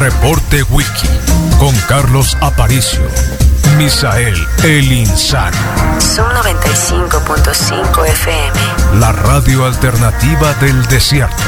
Reporte Wiki con Carlos Aparicio. Misael El Insano. Son 95.5 FM. La radio alternativa del desierto.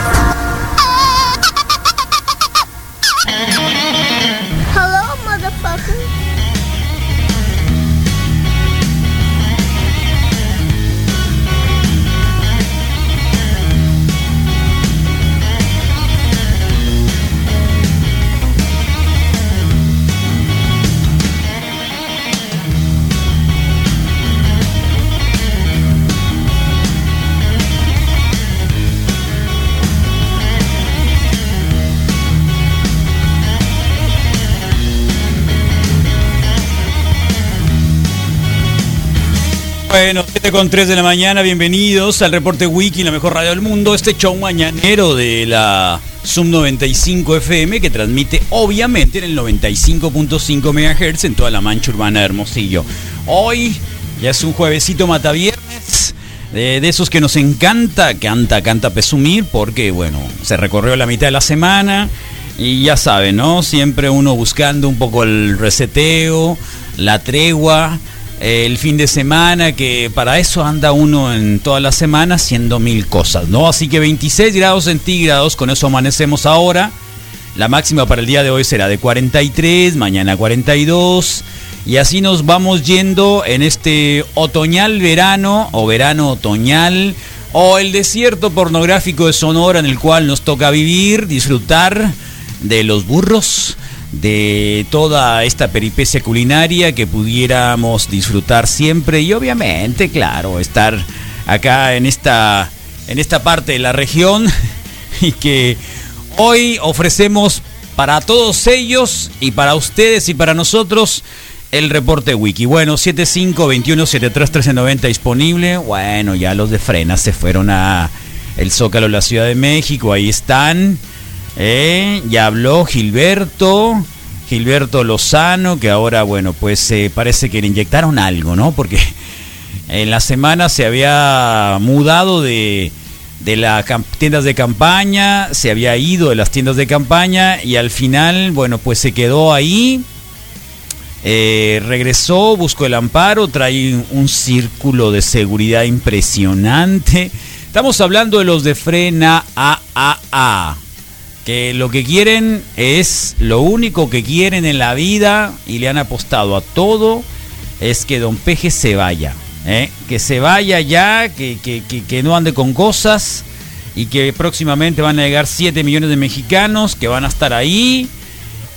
Bueno, 7 con 3 de la mañana, bienvenidos al Reporte Wiki, la mejor radio del mundo, este show mañanero de la Zoom 95 FM que transmite obviamente en el 95.5 MHz en toda la mancha urbana de Hermosillo. Hoy ya es un juevesito mataviernes, de, de esos que nos encanta, canta, canta presumir, porque bueno, se recorrió la mitad de la semana y ya saben, ¿no? Siempre uno buscando un poco el reseteo, la tregua el fin de semana, que para eso anda uno en toda la semana haciendo mil cosas, ¿no? Así que 26 grados centígrados, con eso amanecemos ahora. La máxima para el día de hoy será de 43, mañana 42. Y así nos vamos yendo en este otoñal verano o verano otoñal o el desierto pornográfico de Sonora en el cual nos toca vivir, disfrutar de los burros, de toda esta peripecia culinaria que pudiéramos disfrutar siempre y obviamente, claro, estar acá en esta en esta parte de la región y que hoy ofrecemos para todos ellos y para ustedes y para nosotros el reporte wiki. Bueno, 75 21 73 1390 disponible. Bueno, ya los de Frena se fueron a el Zócalo de la Ciudad de México, ahí están. Eh, ya habló Gilberto, Gilberto Lozano, que ahora, bueno, pues eh, parece que le inyectaron algo, ¿no? Porque en la semana se había mudado de, de las tiendas de campaña, se había ido de las tiendas de campaña y al final, bueno, pues se quedó ahí. Eh, regresó, buscó el amparo, trae un círculo de seguridad impresionante. Estamos hablando de los de Frena AAA que lo que quieren es lo único que quieren en la vida y le han apostado a todo es que Don Peje se vaya, ¿eh? que se vaya ya, que, que, que, que, no ande con cosas y que próximamente van a llegar 7 millones de mexicanos que van a estar ahí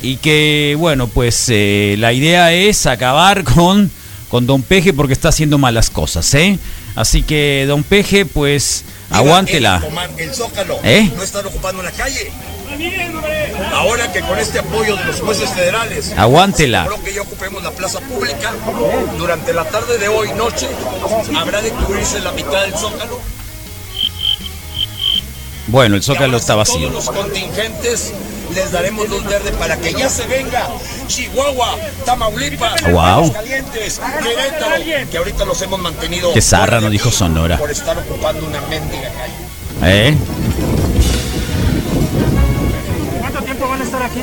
y que bueno pues eh, la idea es acabar con, con Don Peje porque está haciendo malas cosas, ¿eh? así que Don Peje pues aguántela. El Zócalo, ¿Eh? no están ocupando la calle. Ahora que con este apoyo de los jueces federales, aguántela. Que ya ocupemos la plaza pública. Durante la tarde de hoy, noche, habrá de cubrirse la mitad del Zócalo. Bueno, el Zócalo está vacío. Todos los contingentes les daremos luz verde para que ya se venga Chihuahua, Tamaulipas, wow. Calientes, Querétaro, que ahorita los hemos mantenido. Que zarra, no dijo Sonora. Por estar ocupando una mendiga calle. ¿Eh? Hasta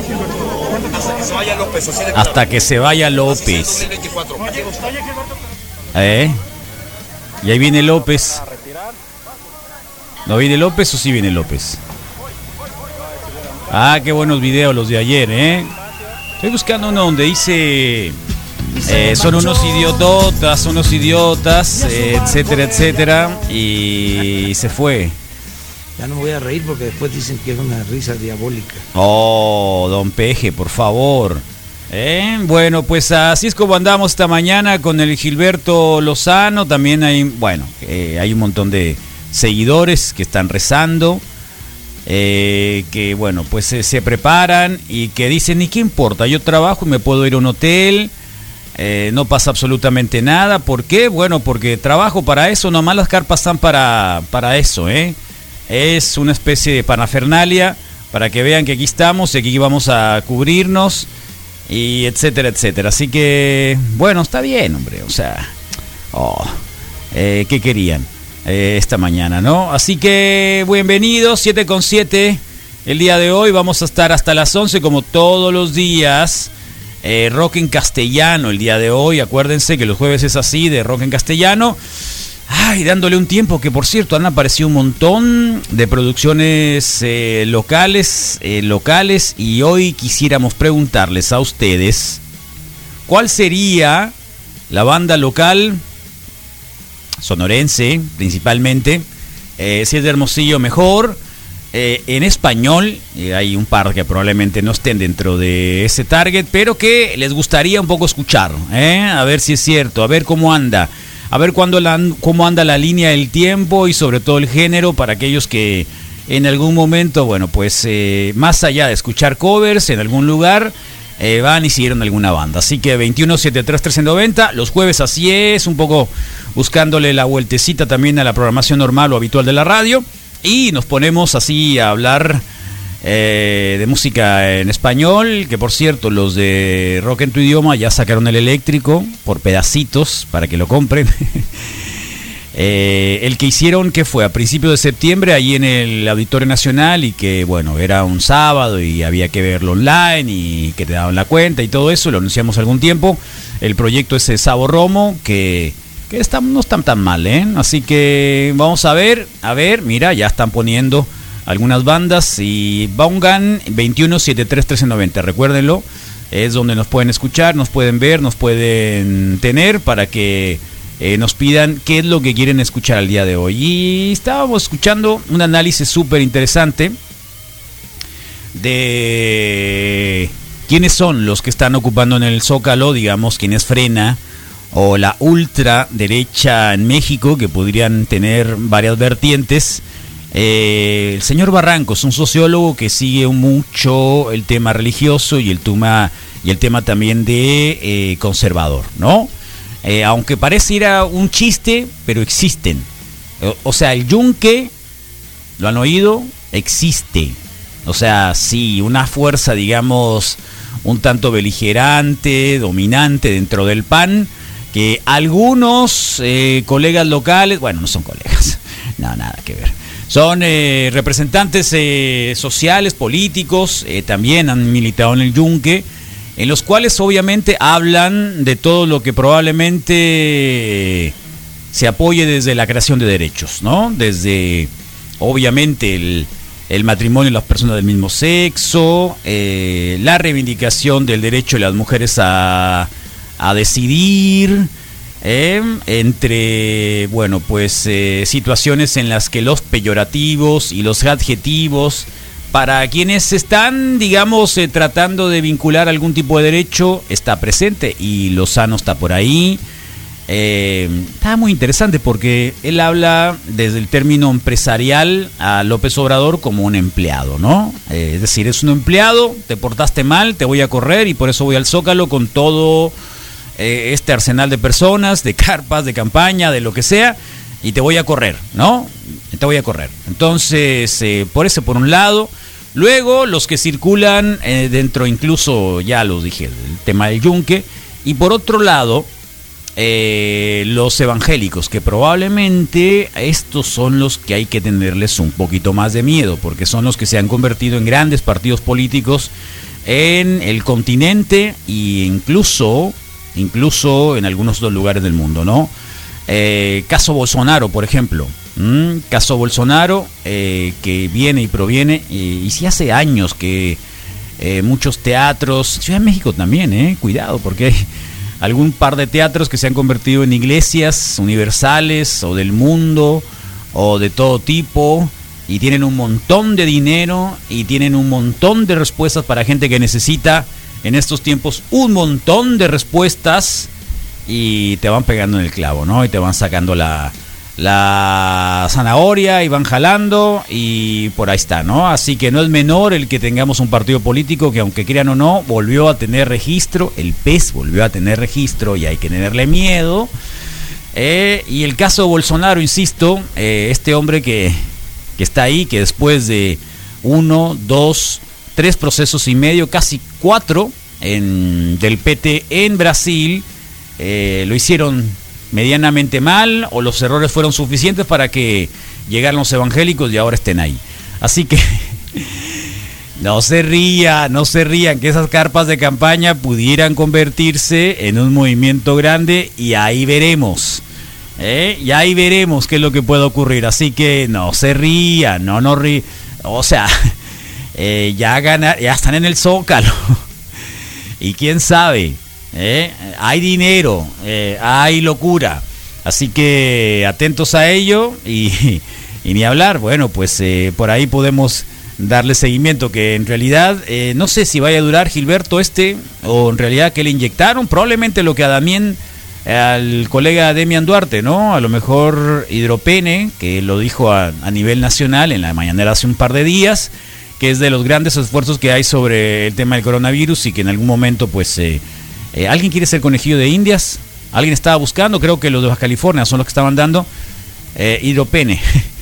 que se vaya López. Así de Hasta que se vaya López. ¿Eh? Y ahí viene López. ¿No viene López o sí viene López? Ah, qué buenos videos los de ayer, ¿eh? Estoy buscando uno donde dice... Eh, son unos idiototas, unos idiotas, etcétera, etcétera. Y se fue. Ya no voy a reír porque después dicen que es una risa diabólica. Oh, don Peje, por favor. ¿Eh? Bueno, pues así es como andamos esta mañana con el Gilberto Lozano. También hay, bueno, eh, hay un montón de seguidores que están rezando. Eh, que bueno, pues se preparan y que dicen, ¿y qué importa? Yo trabajo y me puedo ir a un hotel Eh, no pasa absolutamente nada. ¿Por qué? Bueno, porque trabajo para eso, nomás las carpas están para, para eso, ¿eh? Es una especie de parafernalia para que vean que aquí estamos y aquí vamos a cubrirnos y etcétera, etcétera. Así que, bueno, está bien, hombre. O sea, oh, eh, ¿qué querían eh, esta mañana, no? Así que, bienvenidos, 7 con 7. El día de hoy vamos a estar hasta las 11 como todos los días. Eh, rock en castellano el día de hoy. Acuérdense que los jueves es así, de rock en castellano. Ay, dándole un tiempo que por cierto han aparecido un montón de producciones eh, locales, eh, locales y hoy quisiéramos preguntarles a ustedes cuál sería la banda local sonorense principalmente, eh, si es de Hermosillo mejor, en español, hay un par que probablemente no estén dentro de ese target, pero que les gustaría un poco escuchar, a ver si es cierto, a ver cómo anda, a ver cuándo cómo anda la línea del tiempo y sobre todo el género para aquellos que en algún momento, bueno, pues eh, más allá de escuchar covers en algún lugar, eh, van y siguieron alguna banda. Así que 2173-1390, los jueves así es, un poco buscándole la vueltecita también a la programación normal o habitual de la radio. Y nos ponemos así a hablar eh, de música en español, que por cierto los de Rock en tu idioma ya sacaron el eléctrico por pedacitos para que lo compren. Eh, el que hicieron que fue a principios de septiembre ahí en el Auditorio Nacional y que bueno, era un sábado y había que verlo online y que te daban la cuenta y todo eso, lo anunciamos algún tiempo. El proyecto es Sabo Romo que, que está, no están tan mal, ¿eh? Así que vamos a ver, a ver, mira, ya están poniendo algunas bandas y Baungan 21731390, recuérdenlo, es donde nos pueden escuchar, nos pueden ver, nos pueden tener para que eh, nos pidan qué es lo que quieren escuchar al día de hoy. Y estábamos escuchando un análisis súper interesante de quiénes son los que están ocupando en el Zócalo, digamos, quienes frena o la ultraderecha en México, que podrían tener varias vertientes. Eh, el señor Barrancos, un sociólogo que sigue mucho el tema religioso y el tema, y el tema también de eh, conservador, ¿no? Eh, aunque pareciera un chiste, pero existen. O, o sea, el yunque, ¿lo han oído? Existe. O sea, sí, una fuerza, digamos, un tanto beligerante, dominante dentro del PAN, que algunos eh, colegas locales, bueno, no son colegas, no, nada que ver. Son eh, representantes eh, sociales, políticos, eh, también han militado en el yunque, en los cuales obviamente hablan de todo lo que probablemente se apoye desde la creación de derechos, ¿no? Desde, obviamente, el, el matrimonio de las personas del mismo sexo, eh, la reivindicación del derecho de las mujeres a, a decidir, eh, entre, bueno, pues eh, situaciones en las que los peyorativos y los adjetivos, para quienes están, digamos, eh, tratando de vincular algún tipo de derecho, está presente y Lozano está por ahí. Eh, está muy interesante porque él habla desde el término empresarial a López Obrador como un empleado, ¿no? Eh, es decir, es un empleado, te portaste mal, te voy a correr y por eso voy al Zócalo con todo eh, este arsenal de personas, de carpas, de campaña, de lo que sea, y te voy a correr, ¿no? Te voy a correr. Entonces, eh, por ese por un lado. Luego, los que circulan eh, dentro, incluso, ya los dije, el tema del yunque. Y por otro lado, los evangélicos, que probablemente estos son los que hay que tenerles un poquito más de miedo, porque son los que se han convertido en grandes partidos políticos en el continente e incluso, incluso en algunos otros lugares del mundo, ¿no? Eh, caso Bolsonaro, por ejemplo. Caso Bolsonaro, eh, que viene y proviene, y, y si hace años que eh, muchos teatros, Ciudad de México también, eh, cuidado, porque hay algún par de teatros que se han convertido en iglesias universales o del mundo o de todo tipo y tienen un montón de dinero y tienen un montón de respuestas para gente que necesita en estos tiempos un montón de respuestas y te van pegando en el clavo, ¿no? Y te van sacando la, la zanahoria y van jalando y por ahí está, ¿no? Así que no es menor el que tengamos un partido político que aunque crean o no, volvió a tener registro, el PES volvió a tener registro y hay que tenerle miedo. Eh, y el caso de Bolsonaro, insisto, eh, este hombre que, que está ahí, que después de uno, dos, tres procesos y medio, casi cuatro del PT en Brasil, eh, lo hicieron medianamente mal o los errores fueron suficientes para que llegaran los evangélicos y ahora estén ahí. Así que no se ría, no se rían que esas carpas de campaña pudieran convertirse en un movimiento grande y ahí veremos. ¿eh? Y ahí veremos qué es lo que puede ocurrir. Así que no se rían, no no rían. O sea, eh, ya, gana, ya están en el zócalo. y quién sabe, ¿eh? hay dinero, eh, hay locura. Así que atentos a ello y, y ni hablar. Bueno, pues por ahí podemos darle seguimiento, que en realidad no sé si vaya a durar Gilberto este o en realidad que le inyectaron, probablemente lo que a Damián, al colega Demian Duarte, ¿no? A lo mejor hidropene, que lo dijo a, a nivel nacional en la mañanera hace un par de días, que es de los grandes esfuerzos que hay sobre el tema del coronavirus y que en algún momento pues... Eh, eh, ¿Alguien quiere ser conejillo de indias? ¿Alguien estaba buscando? Creo que los de Baja California son los que estaban dando. Eh, hidropene.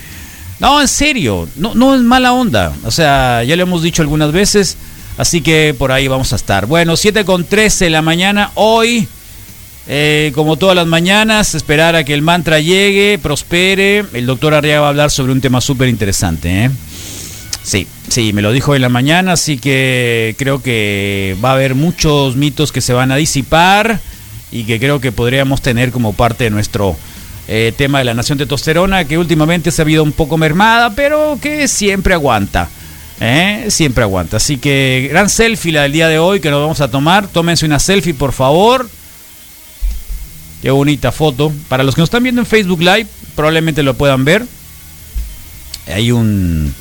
no, en serio, no, no es mala onda. O sea, ya lo hemos dicho algunas veces. Así que por ahí vamos a estar. Bueno, 7 con 13 de la mañana. Hoy, eh, como todas las mañanas, esperar a que el mantra llegue, prospere. El doctor Arriaga va a hablar sobre un tema súper interesante. ¿eh? Sí, sí, me lo dijo en la mañana, así que creo que va a haber muchos mitos que se van a disipar y que creo que podríamos tener como parte de nuestro eh, tema de la nación testosterona, que últimamente se ha habido un poco mermada, pero que siempre aguanta. ¿eh? Siempre aguanta. Así que gran selfie la del día de hoy que nos vamos a tomar. Tómense una selfie, por favor. Qué bonita foto. Para los que nos están viendo en Facebook Live, probablemente lo puedan ver. Hay un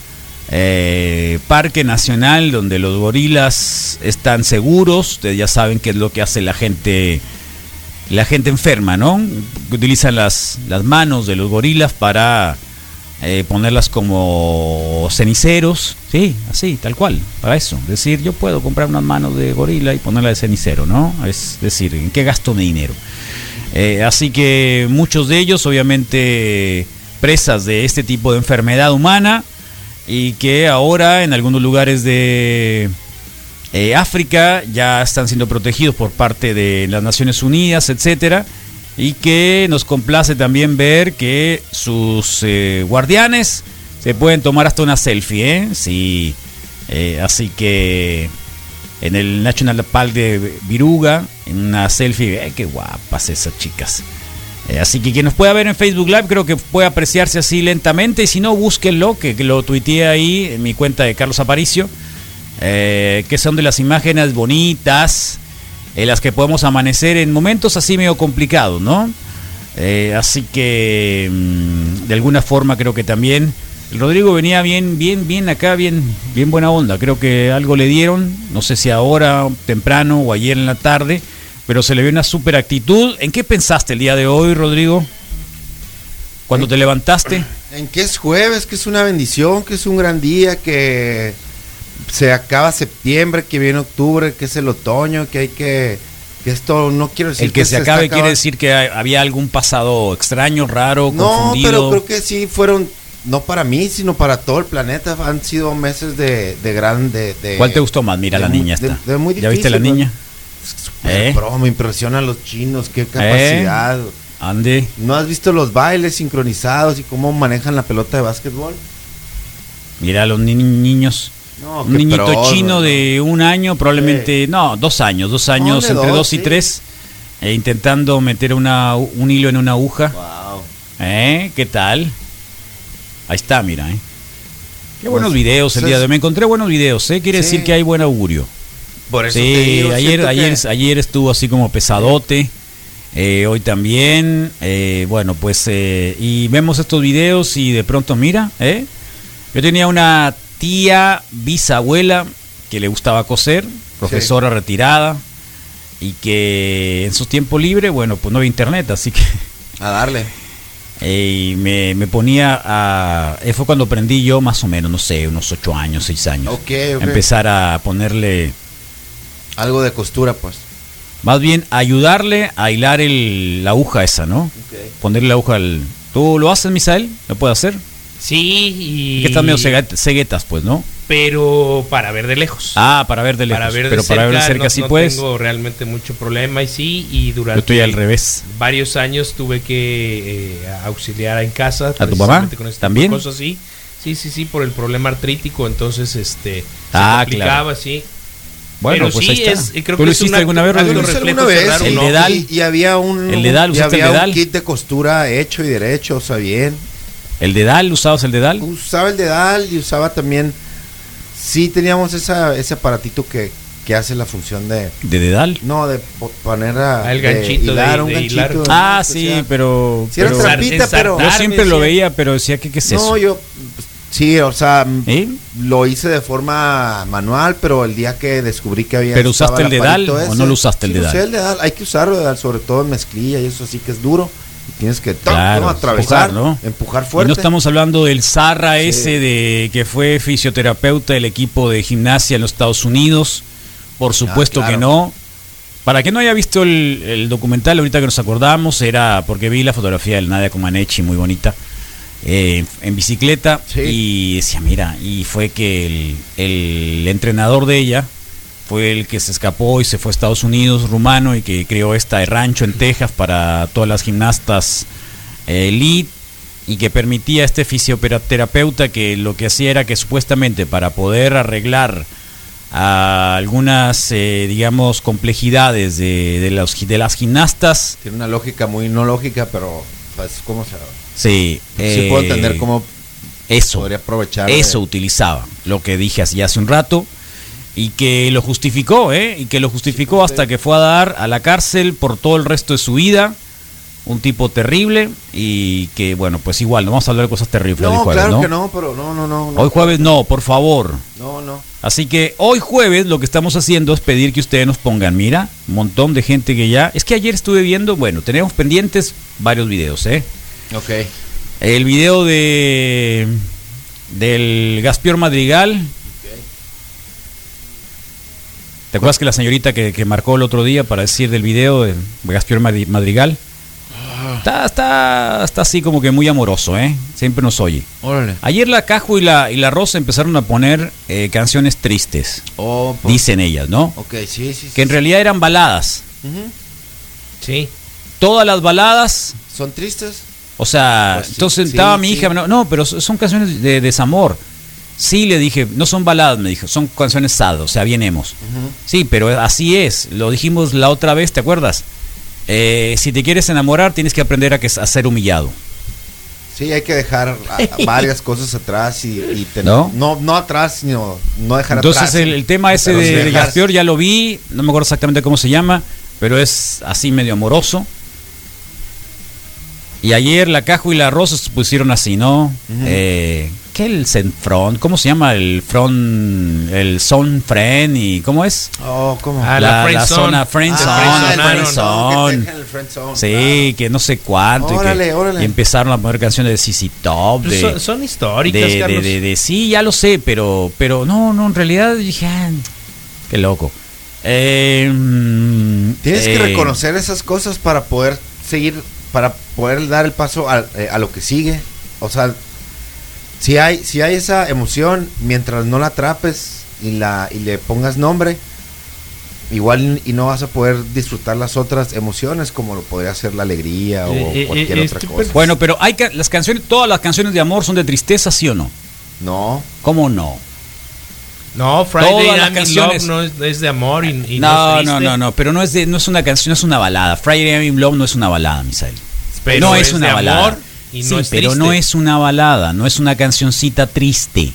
eh, parque nacional donde los gorilas están seguros. Ustedes ya saben qué es lo que hace la gente, la gente enferma, ¿no? Utilizan las, las manos de los gorilas para eh, ponerlas como ceniceros, sí, así, tal cual, para eso. Es decir, yo puedo comprar unas manos de gorila y ponerla de cenicero, ¿no? Es decir, ¿en qué gasto mi dinero? Eh, así que muchos de ellos, obviamente, presas de este tipo de enfermedad humana y que ahora en algunos lugares de eh, África ya están siendo protegidos por parte de las Naciones Unidas, etcétera, y que nos complace también ver que sus eh, guardianes se pueden tomar hasta una selfie, ¿eh? Sí, así que en el National Park de Viruga, en una selfie, qué guapas esas chicas. Eh, así que quien nos pueda ver en Facebook Live creo que puede apreciarse así lentamente. Y si no, búsquenlo, que, que lo tuiteé ahí en mi cuenta de Carlos Aparicio. eh, que son de las imágenes bonitas, en las que podemos amanecer en momentos así medio complicados, ¿no? Eh, así que mm, de alguna forma creo que también Rodrigo venía bien, bien, bien acá, bien, bien buena onda. Creo que algo le dieron, no sé si ahora, temprano o ayer en la tarde, pero se le vio una super actitud. ¿En qué pensaste el día de hoy, Rodrigo? Cuando te levantaste. En que es jueves, que es una bendición, que es un gran día, que se acaba septiembre, que viene octubre, que es el otoño, que hay que que esto no quiero decir El que se acabe quiere decir que hay- había algún pasado extraño, raro, No, confundido. pero creo que sí fueron no para mí, sino para todo el planeta. Han sido meses de, de gran de, ¿Cuál te gustó más? Mira, de la niña está. de muy ¿Ya viste la niña? ¿Eh? pro, me impresionan los chinos, qué capacidad. Ande. ¿No has visto los bailes sincronizados y cómo manejan la pelota de básquetbol? Mira los ni- niños. No, un niñito pro, chino no, de un año, probablemente, no, dos años, dos años, entre dos, dos y sí. tres, eh, intentando meter una, un hilo en una aguja. Wow. ¿Eh? ¿Qué tal? Ahí está, mira, ¿eh? Qué Pues, buenos videos el pues, día de hoy. Me encontré buenos videos, ¿eh? Quiere Sí. decir que hay buen augurio. Por eso Sí, te digo, ayer, ayer, que- ayer estuvo así como pesadote. eh, hoy también. eh, bueno, pues. eh, y vemos estos videos y de pronto, mira, ¿eh? Yo tenía una tía bisabuela que le gustaba coser, profesora retirada. Y que en su tiempo libre, bueno, pues no había internet, así que A darle. y me, me ponía a... fue cuando aprendí yo más o menos, no sé, unos ocho años, seis años. Ok, ok. Empezar a ponerle... Algo de costura, pues. Más bien ayudarle a hilar el, la aguja esa, ¿no? Ponerle la aguja al... ¿Tú lo haces, Misael? ¿Lo puedes hacer? Sí, y... Que están medio ceguetas, pues, ¿no? Pero para ver de lejos. Ah, para ver de lejos. para ver de pero cerca, para ver de cerca no, sí no puedes. tengo realmente mucho problema y sí, y durante Yo estoy al revés. varios años tuve que eh, auxiliar en casa. tu mamá? con este tipo de ¿También? Cosas, sí. sí, sí, sí, por el problema artrítico, entonces este Ah, se complicaba, sí. Bueno, Pero pues sí, ahí está. es- creo ¿Tú que lo hiciste una- alguna vez, de Hice reflejo alguna vez, el dedal. Y, y había un, El dedal, y ¿usaste el había dedal? un kit de costura hecho y derecho, o sea, bien. ¿El dedal? ¿Usabas el dedal? Usaba el dedal y usaba también. Sí, teníamos esa, ese aparatito que, que hace la función de. ¿De dedal? No, de po- poner a. Ah, el de ganchito de- hilar, un de ganchito. hilar. ¿no? Ah, sí, pero... Sí era trampita, pero. Yo siempre lo veía, pero decía, ¿qué, qué es eso? No, yo. Sí, o sea, ¿Eh? lo hice de forma manual, pero el día que descubrí que había. ¿Pero usaste el dedal o no lo usaste el sí, dedal? Usé el dedal, hay que usarlo dedal, sobre todo en mezclilla y eso sí que es duro. Y tienes que Claro, ¿no? atravesar, empujar, ¿no? empujar Y fuerte. no estamos hablando del Zarra Sí. ese de que fue fisioterapeuta del equipo de gimnasia en los Estados Unidos. Por supuesto Ah, claro. que no. Para que no haya visto el, el documental, ahorita que nos acordamos, era porque vi la fotografía del Nadia Comaneci, muy bonita, eh, en bicicleta. Sí. Y decía, mira, y fue que el, el entrenador de ella fue el que se escapó y se fue a Estados Unidos, rumano, y que creó esta rancho en Texas para todas las gimnastas eh, elite y que permitía a este fisioterapeuta que lo que hacía era que supuestamente para poder arreglar a algunas, eh, digamos, complejidades de, de, los, de las gimnastas, Tiene una lógica muy no lógica, pero pues cómo se sí, Sí puedo eh, entender cómo eso, podría aprovechar. eso de- utilizaba, lo que dije así hace un rato, y que lo justificó, ¿eh? Y que lo justificó hasta que fue a dar a la cárcel por todo el resto de su vida. Un tipo terrible y que, bueno, pues igual, no vamos a hablar de cosas terribles hoy No, jueves, claro ¿no? que no, pero no, no, no. no. Hoy jueves no, por favor. No, no. Así que hoy jueves lo que estamos haciendo es pedir que ustedes nos pongan, mira, un montón de gente que ya... Es que ayer estuve viendo, bueno, tenemos pendientes varios videos, ¿eh? Ok. El video de del Gaspior Madrigal. ¿Te acuerdas que la señorita que, que marcó el otro día para decir del video de Gaspior Madri- Madrigal? Está, está, está así como que muy amoroso, ¿eh? Siempre nos oye. Órale. Ayer la Cajo y la, y la Rosa empezaron a poner eh, canciones tristes, Oh, pues, dicen ellas, ¿no? Ok, sí, sí. Que en sí. realidad eran baladas. Sí. Todas las baladas ¿Son tristes? O sea, Pues sí, entonces sí, estaba mi hija, no, no, pero so- son canciones de desamor. Sí, le dije, no son baladas, me dijo, son canciones sad, o sea, bien hemos. Sí, pero así es, lo dijimos la otra vez, ¿te acuerdas? Eh, si te quieres enamorar, tienes que aprender a, que, a ser humillado. Sí, hay que dejar varias cosas atrás y, y tener- ¿No? ¿No? no, atrás, sino no dejar Entonces atrás. el, el tema ese de, de Gaspior ya lo vi, no me acuerdo exactamente cómo se llama, pero es así medio amoroso. Y ayer la Cajo y la Rosa se pusieron así, ¿no? Eh, ¿Qué el Front? ¿Cómo se llama el front? El Son Friend y ¿cómo es? Oh, ¿cómo? Ah, la, la la zona friend Ah, zone, el friend friend zone. zone, que te dejan el friend zone, Sí, que no sé cuánto. y que- Órale, órale. Y empezaron a poner canciones de CC Top. Pues De, son, son históricas, de, de, Carlos. de- de- sí, ya lo sé, pero, pero no, no, en realidad dije, ah, qué loco. Eh, mm, Tienes que eh, reconocer esas cosas para poder seguir, para poder dar el paso a, eh, a lo que sigue. O sea, si hay, si hay esa emoción, mientras no la atrapes y, la, y le pongas nombre, igual y no vas a poder disfrutar las otras emociones como lo podría ser la alegría o Eh, eh, cualquier eh, otra estoy cosa. Bueno, pero hay que, las canciones, todas las canciones de amor son de tristeza, ¿sí o no? No, ¿Cómo no? No, Friday I'm in Love no es, es de amor y, y no, es no, triste, no, no, pero no es de, no es una canción, no es una balada. Friday I'm in Love no es una balada, Misael. Pero no es, es una de balada. amor y no sí, es pero triste. no es una balada, no es una cancioncita triste.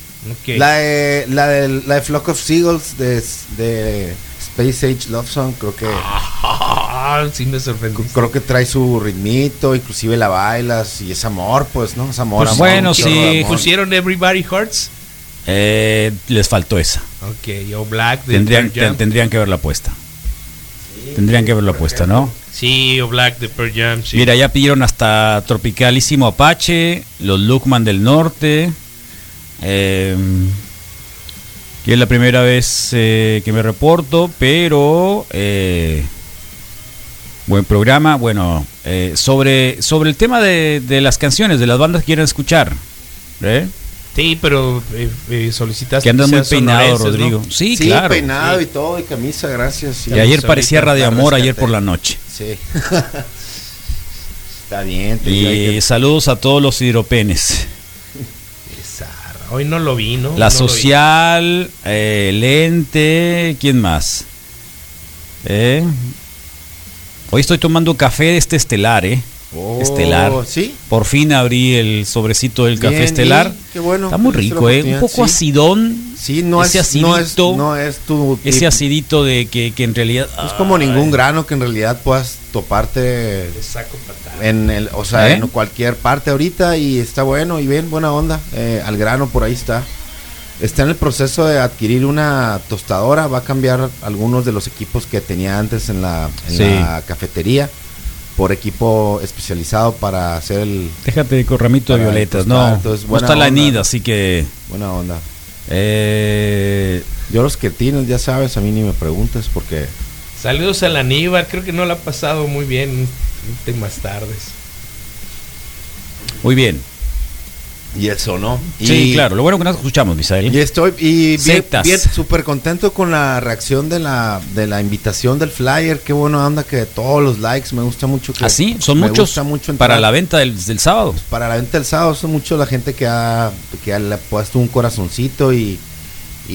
La, de, la, de, la de Flock of Seagulls de, de Space Age Love Song, creo que... Ah, sí me sorprendió. Creo que trae su ritmito, inclusive la bailas y es amor, pues, ¿no? Es amor, Pues amor, bueno, sí. amor. ¿Pusieron Everybody Hurts? Eh, les faltó esa. Ok, o Black de Tendrían, tendrían que haberla puesta. Tendrían que haberla puesta, ¿no? Sí, o Black de Pearl Jam. sí. Mira, ya pidieron hasta Tropicalísimo Apache, los Lookman del Norte. eh, que es la primera vez eh, que me reporto, pero eh, buen programa. Bueno, eh, sobre, sobre el tema de, de las canciones, de las bandas que quieren escuchar. ¿eh? Sí, pero eh, eh, solicitaste Que andas muy peinado, sonorenses, ¿no? Rodrigo. Sí, Sí, claro. peinado Sí. y todo, y camisa, gracias. Y ayer parecía Radio Amor, ayer por la noche. Sí. Está bien. te Y que- saludos a todos los hidropenes. Hoy no lo vi, ¿no? La No lo vi. social, eh, Lente, ¿quién más? Eh, Hoy estoy tomando café de este estelar, ¿eh? Oh, estelar. ¿Sí? Por fin abrí el sobrecito del café Bien, estelar. qué bueno. Está muy rico, ¿eh? Un poco sí. acidón. Sí, no ese es, no es, acidito. no es tu Ese acidito de que, que en realidad. es como Ay. ningún grano que en realidad puedas toparte saco en el, o sea, ¿Eh? en cualquier parte ahorita y está bueno y bien, buena onda. eh, al grano por ahí está. Está en el proceso de adquirir una tostadora, va a cambiar algunos de los equipos que tenía antes en la, en Sí. la cafetería por equipo especializado para hacer el Déjate con ramito de violetas, no. entonces, no está la anida, así que. buena onda. Eh, Yo los que tienes, ya sabes, a mí ni me preguntes porque Saludos al Aníbal, creo que no lo ha pasado muy bien últimas tardes. muy bien. Y eso, ¿no? Sí, claro. Lo bueno que nos escuchamos, Misael. Y estoy y bien, bien súper contento con la reacción de la de la invitación del flyer. Qué buena onda que todos los likes. Me gusta mucho que Así, son me muchos gusta mucho entrar. para la venta del, del sábado. para la venta del sábado. Son mucho la gente que ha que le ha puesto un corazoncito y y,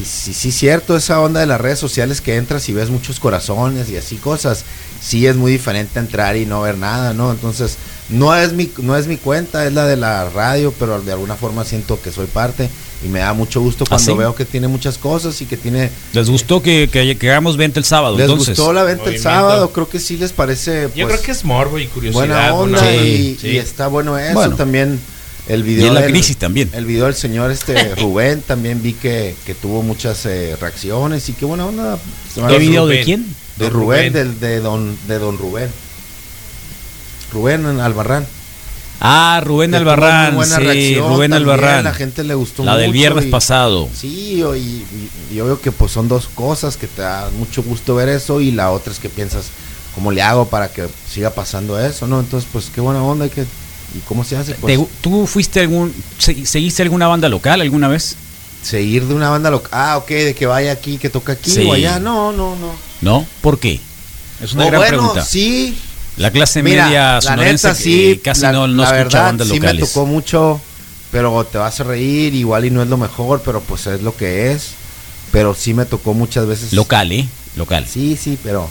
y sí, sí, cierto, esa onda de las redes sociales que entras y ves muchos corazones y así cosas, sí es muy diferente entrar y no ver nada, ¿no? Entonces, no es mi, no es mi cuenta, es la de la radio, pero de alguna forma siento que soy parte y me da mucho gusto cuando sí? veo que tiene muchas cosas y que tiene... Les gustó que, que, que hagamos venta el sábado, Les entonces. gustó la venta el sábado, creo que sí les parece... Yo pues, creo que es morbo y curiosidad. buena onda buena y, Sí. y está bueno eso Bueno. también el Y video en la del- crisis también. el video del señor este Rubén también vi que, que tuvo muchas eh, reacciones y qué buena onda ¿Qué video de quién? de Rubén, Rubén. del- de don de don Rubén Rubén Albarrán Ah, Rubén que Albarrán, buena sí, reacción Rubén también, Albarrán. la gente le gustó La del mucho viernes y- pasado. Sí, y, y- y obvio que pues son dos cosas que te da mucho gusto ver eso y la otra es que piensas cómo le hago para que siga pasando eso, ¿no? Entonces, pues qué buena onda, hay que y cómo se hace pues ¿Te- ¿Tú fuiste algún, se- seguiste alguna banda local alguna vez? seguir de una banda local. Ah, ok, de que vaya aquí, que toca aquí Sí. o allá. No, no, no. ¿No? ¿Por qué? Es una O gran bueno, pregunta. sí. La clase Mira, media la sonorense neta, sí, casi la, no, no la escucha verdad, bandas sí locales. me tocó mucho, pero te vas a reír, igual y no es lo mejor, pero pues es lo que es. Pero sí me tocó muchas veces. Local, ¿eh? Local. Sí, sí, pero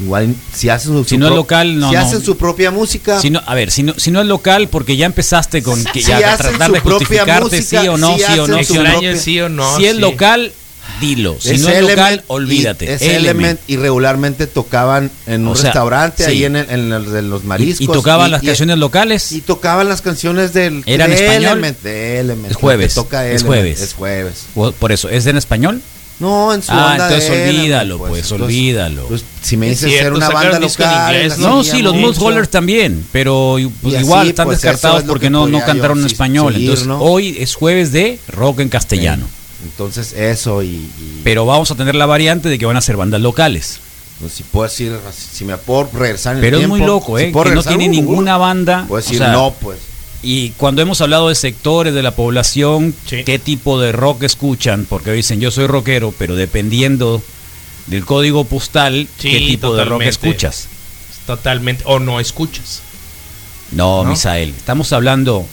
igual si hacen su, Si su no es local, no, Si no. hacen su propia música. Si no, a ver, si no, si no es local, porque ya empezaste con que Si ya tratar de justificarte música, sí o no, si sí o no, sí su o no. Extraña sí o no. si es local, dilo. Si Es no es Element local, y- olvídate. Es Element. Element y regularmente tocaban en un O sea, restaurante sí. ahí en, el- en el de los Y, mariscos. y tocaban y- las y- canciones locales. Y tocaban las canciones del ¿Era en de español? Element, de Element, Es jueves, toca es jueves. Es jueves. Por eso, ¿es en español? No, en su Ah, onda de entonces Element, olvídalo, pues, entonces, olvídalo. pues, si me Es dices cierto, ser una banda en local, inglés, No, sí, los mucho. Moose también, pero Y así, igual están pues, descartados es porque que no, no cantaron yo en sí español. seguir, Entonces, ¿no? hoy es jueves de rock en castellano. Entonces, eso y, y- Pero vamos a tener la variante de que van a ser bandas locales. pues, si puedo decir, si me puedo regresar en el Pero es tiempo, muy loco, si ¿eh? puedo que no tiene uh, uh, ninguna banda. Puedo o decir sea, no, pues. Y cuando hemos hablado de sectores de la población, Sí. qué tipo de rock escuchan, porque dicen yo soy rockero, pero dependiendo del código postal, Sí, qué tipo de rock escuchas. Totalmente. O no escuchas. No, ¿No? Misael, estamos hablando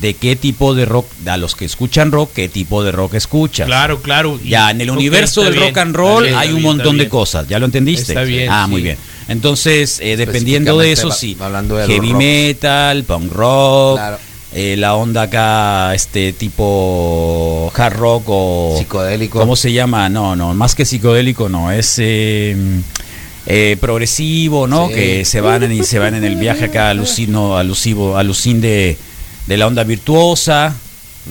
de qué tipo de rock, a los que escuchan rock, qué tipo de rock escuchan. Claro, claro. Ya, en el universo del bien, rock and roll bien, hay un bien, montón de cosas, ¿ya lo entendiste? Está bien, Ah, sí. muy bien. Entonces, eh, dependiendo de eso, sí. hablando de Heavy metal, punk rock, Claro. eh, la onda acá, este tipo hard rock o... Psicodélico. ¿Cómo se llama? No, no, más que psicodélico, no, es... eh, eh, progresivo, ¿no? Sí. Que se van en, y se van en el viaje acá alucino, alusivo, alucin de, de la onda virtuosa,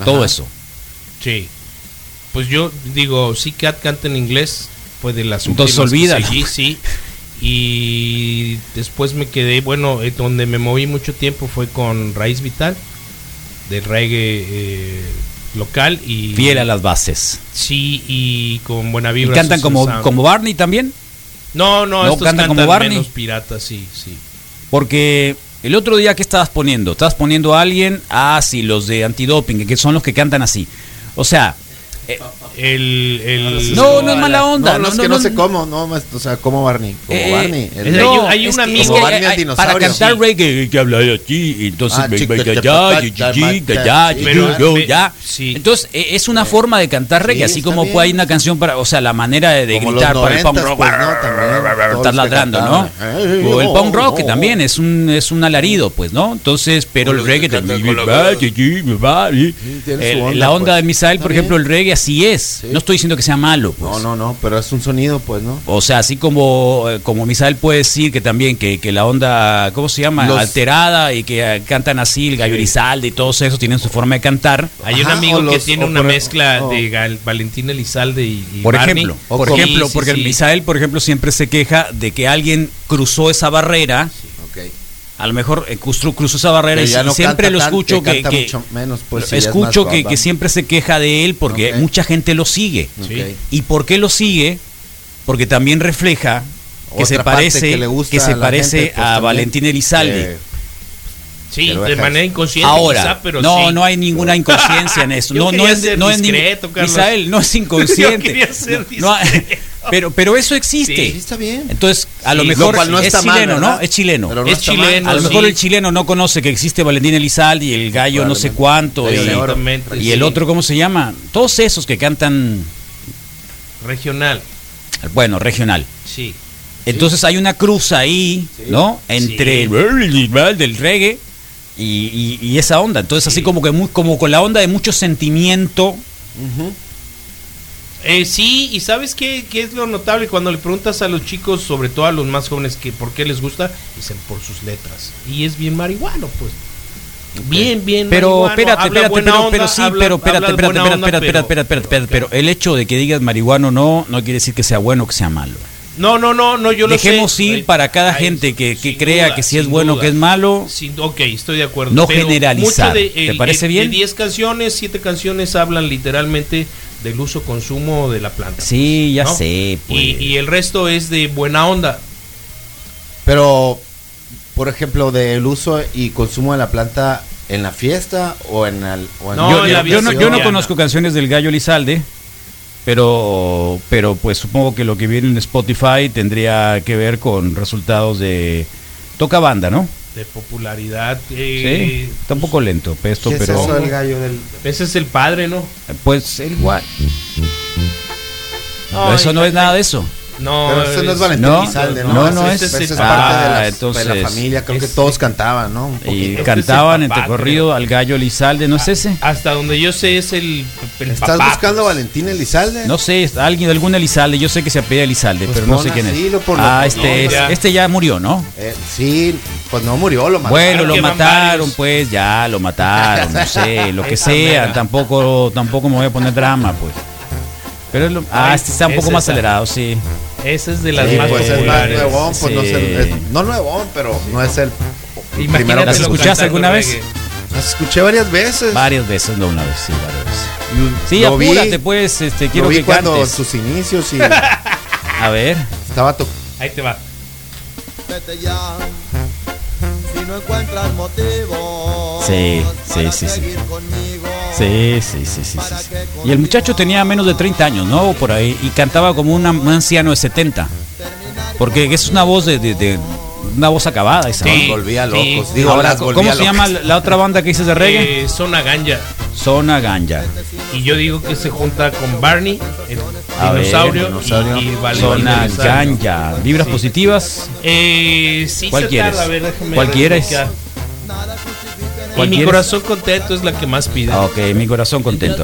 todo eso. Sí. Pues yo digo, sí, Cat canta en inglés, pues de las Entonces olvídalo. seguí, sí. Y después me quedé, bueno, eh, donde me moví mucho tiempo fue con Raíz Vital, del reggae eh, local. y Fiel a las bases. Sí, y con Buena ¿Y Vibra. cantan Social como, Sound. como Barney también? No, no, ¿No estos cantan cantan, como Barney? menos piratas, sí, sí. Porque el otro día, ¿qué estabas poniendo? Estabas poniendo a alguien, ah, sí, los de antidoping, que son los que cantan así. O sea, El, el- No, no es mala onda. No, no, es que no, sé cómo, no, más- o sea, como Barney. Como Eh, Barney. hay un- hay un amigo- para cantar reggae que habla de aquí, y entonces ya. Entonces, eh, es una forma de cantar reggae, Sí, así como puede hay una canción para, o sea, la manera de, de gritar para el punk 90s, rock, pues, que ladrando, ¿no? O el Eh, punk rock, que también es un es un alarido, pues, ¿no? Entonces, pero el reggae también, con la onda, onda pues. de Misael, por ejemplo, el reggae así es. No estoy diciendo que sea malo, pues. No, no, no, pero es un sonido, pues, ¿no? O sea, así como, eh, como Misael puede decir que también que, que la onda, ¿cómo se llama? Los- Alterada y que eh, cantan así, el gallo Elizalde y todos esos tienen su forma de cantar. Hay un amigo que tiene una por- mezcla o- de Gal- Valentín Elizalde y, y Por Barney. ejemplo, por ejemplo, Sí, sí, porque. Misael, por ejemplo, siempre se queja de que alguien cruzó esa barrera. A lo mejor eh, cruzó, cruzó esa barrera Que y no siempre lo tan- escucho que que, menos, pues, es escucho que, que siempre se queja de él porque mucha gente lo sigue. ¿Y por qué lo sigue? Porque también refleja que Otra se parece que le gusta que se a parece gente, pues, a también, Valentín Elizalde. que- Sí, de manera inconsciente Ahora, quizá, pero no, sí. no hay ninguna inconsciencia en eso. Yo No, no es, ser no es ni- discreto, Carlos. Misael, no es Yo inconsciente. quería ser No discreto. Pero, pero eso existe. Sí, está bien. Entonces, a lo Sí, mejor lo cual no es está mal, chileno, ¿no? Es chileno. Pero no Es mal. chileno, a lo sí. mejor el chileno no conoce que existe Valentín Elizalde y el gallo no sé cuánto. Y, y el sí. otro, ¿cómo se llama? Todos esos que cantan, Regional, bueno, regional. sí. Entonces hay una cruz ahí, ¿no? Entre Sí. el del reggae y, y- y esa onda. Entonces así como que muy, como con la onda de mucho sentimiento. Eh, sí, y ¿sabes qué, qué es lo notable? Cuando le preguntas a los chicos, sobre todo a los más jóvenes, que por qué les gusta, dicen por sus letras. Y es bien marihuano, pues. Bien, bien. Pero espérate, espérate, pero, onda, pero sí, habla- pero espérate, espérate, espérate, onda, espérate, pero- espérate, espérate, espérate, pero el hecho de que digas marihuano no, no quiere decir que sea bueno o que sea malo. No, no, no, no, yo lo sé. Dejemos ir Ay, para cada gente que, que crea duda, que si es bueno o que es malo. Sin- ok, estoy de acuerdo. No pero generalizar. ¿Te parece el- bien? De 10 canciones, 7 canciones hablan literalmente del uso consumo de la planta. Sí, ya ¿no? sé. Pues. Y, y el resto es de buena onda. Pero, por ejemplo, del uso y consumo de la planta en la fiesta o en el. o en No, yo, en la yo- yo no, yo no conozco canciones del Gallo Lizalde, pero, pero pues supongo que lo que viene en Spotify tendría que ver con resultados de toca banda, ¿no? De popularidad. Sí, eh, está un poco lento esto, ¿Qué es pero eso del gallo del.? Ese es el padre, ¿no? pues igual. No, eso no es nada de eso. No, Pero eso no es Valentín no, Elizalde, no, ¿no? no Ese es- ese es ah, parte de, las- de entonces, la familia. Creo que es- todos cantaban, ¿no? Un Y cantaban es el entre corrido al Gallo Lizalde, ¿no es ese? Hasta donde yo sé es el, el ¿Estás papá, buscando a pues. Valentín Elizalde? No sé, alguien algún Elizalde, yo sé que se apellida Elizalde, Pues pero no sé quién así, es. lo por lo- Ah, no, este, es- ya. este ya murió, ¿no? Eh, sí, pues no murió, lo mataron. Bueno, lo mataron, pues ya lo mataron, no sé, lo que sea, tampoco tampoco me voy a poner drama, pues. Pero es lo- ah, este está un poco más acelerado, sí. Esa es de las Sí, más pues es más populares. nuevón, pues no, es el- es- no nuevón, pero no es el Imagínate primero ¿Las escuchaste alguna vez? Las escuché varias veces. Varias veces, no una vez, sí, varias veces. Sí, Lo vi- apúrate, pues, este, quiero lo vi que cuando cantes. sus inicios y A ver, estaba to- Ahí te va. Vete ya, si no encuentras motivos Sí, sí, sí, sí. conmigo. sí, sí, sí, sí, sí, sí. Y el muchacho tenía menos de 30 años, ¿no? Por ahí, y cantaba como una- un anciano de 70. Porque es una voz de, de- de- una voz acabada esa. Sí. volvía sí. locos. Digo, Ahora, ¿cómo se locas. llama la otra banda que dices de reggae? Eh, Zona Ganja. Zona Ganja. Y yo digo que se junta con Barney, el A ver, dinosaurio, dinosaurio. y, y Valentín Zona. Ganja. ¿Vibras positivas? Eh, sí, ¿Cuál se quieres? tarda, ver, ¿Cuál quieres? verificar. ¿Cuál Y mi quieres? corazón contento es la que más pide. Ah, Ok, mi corazón contento.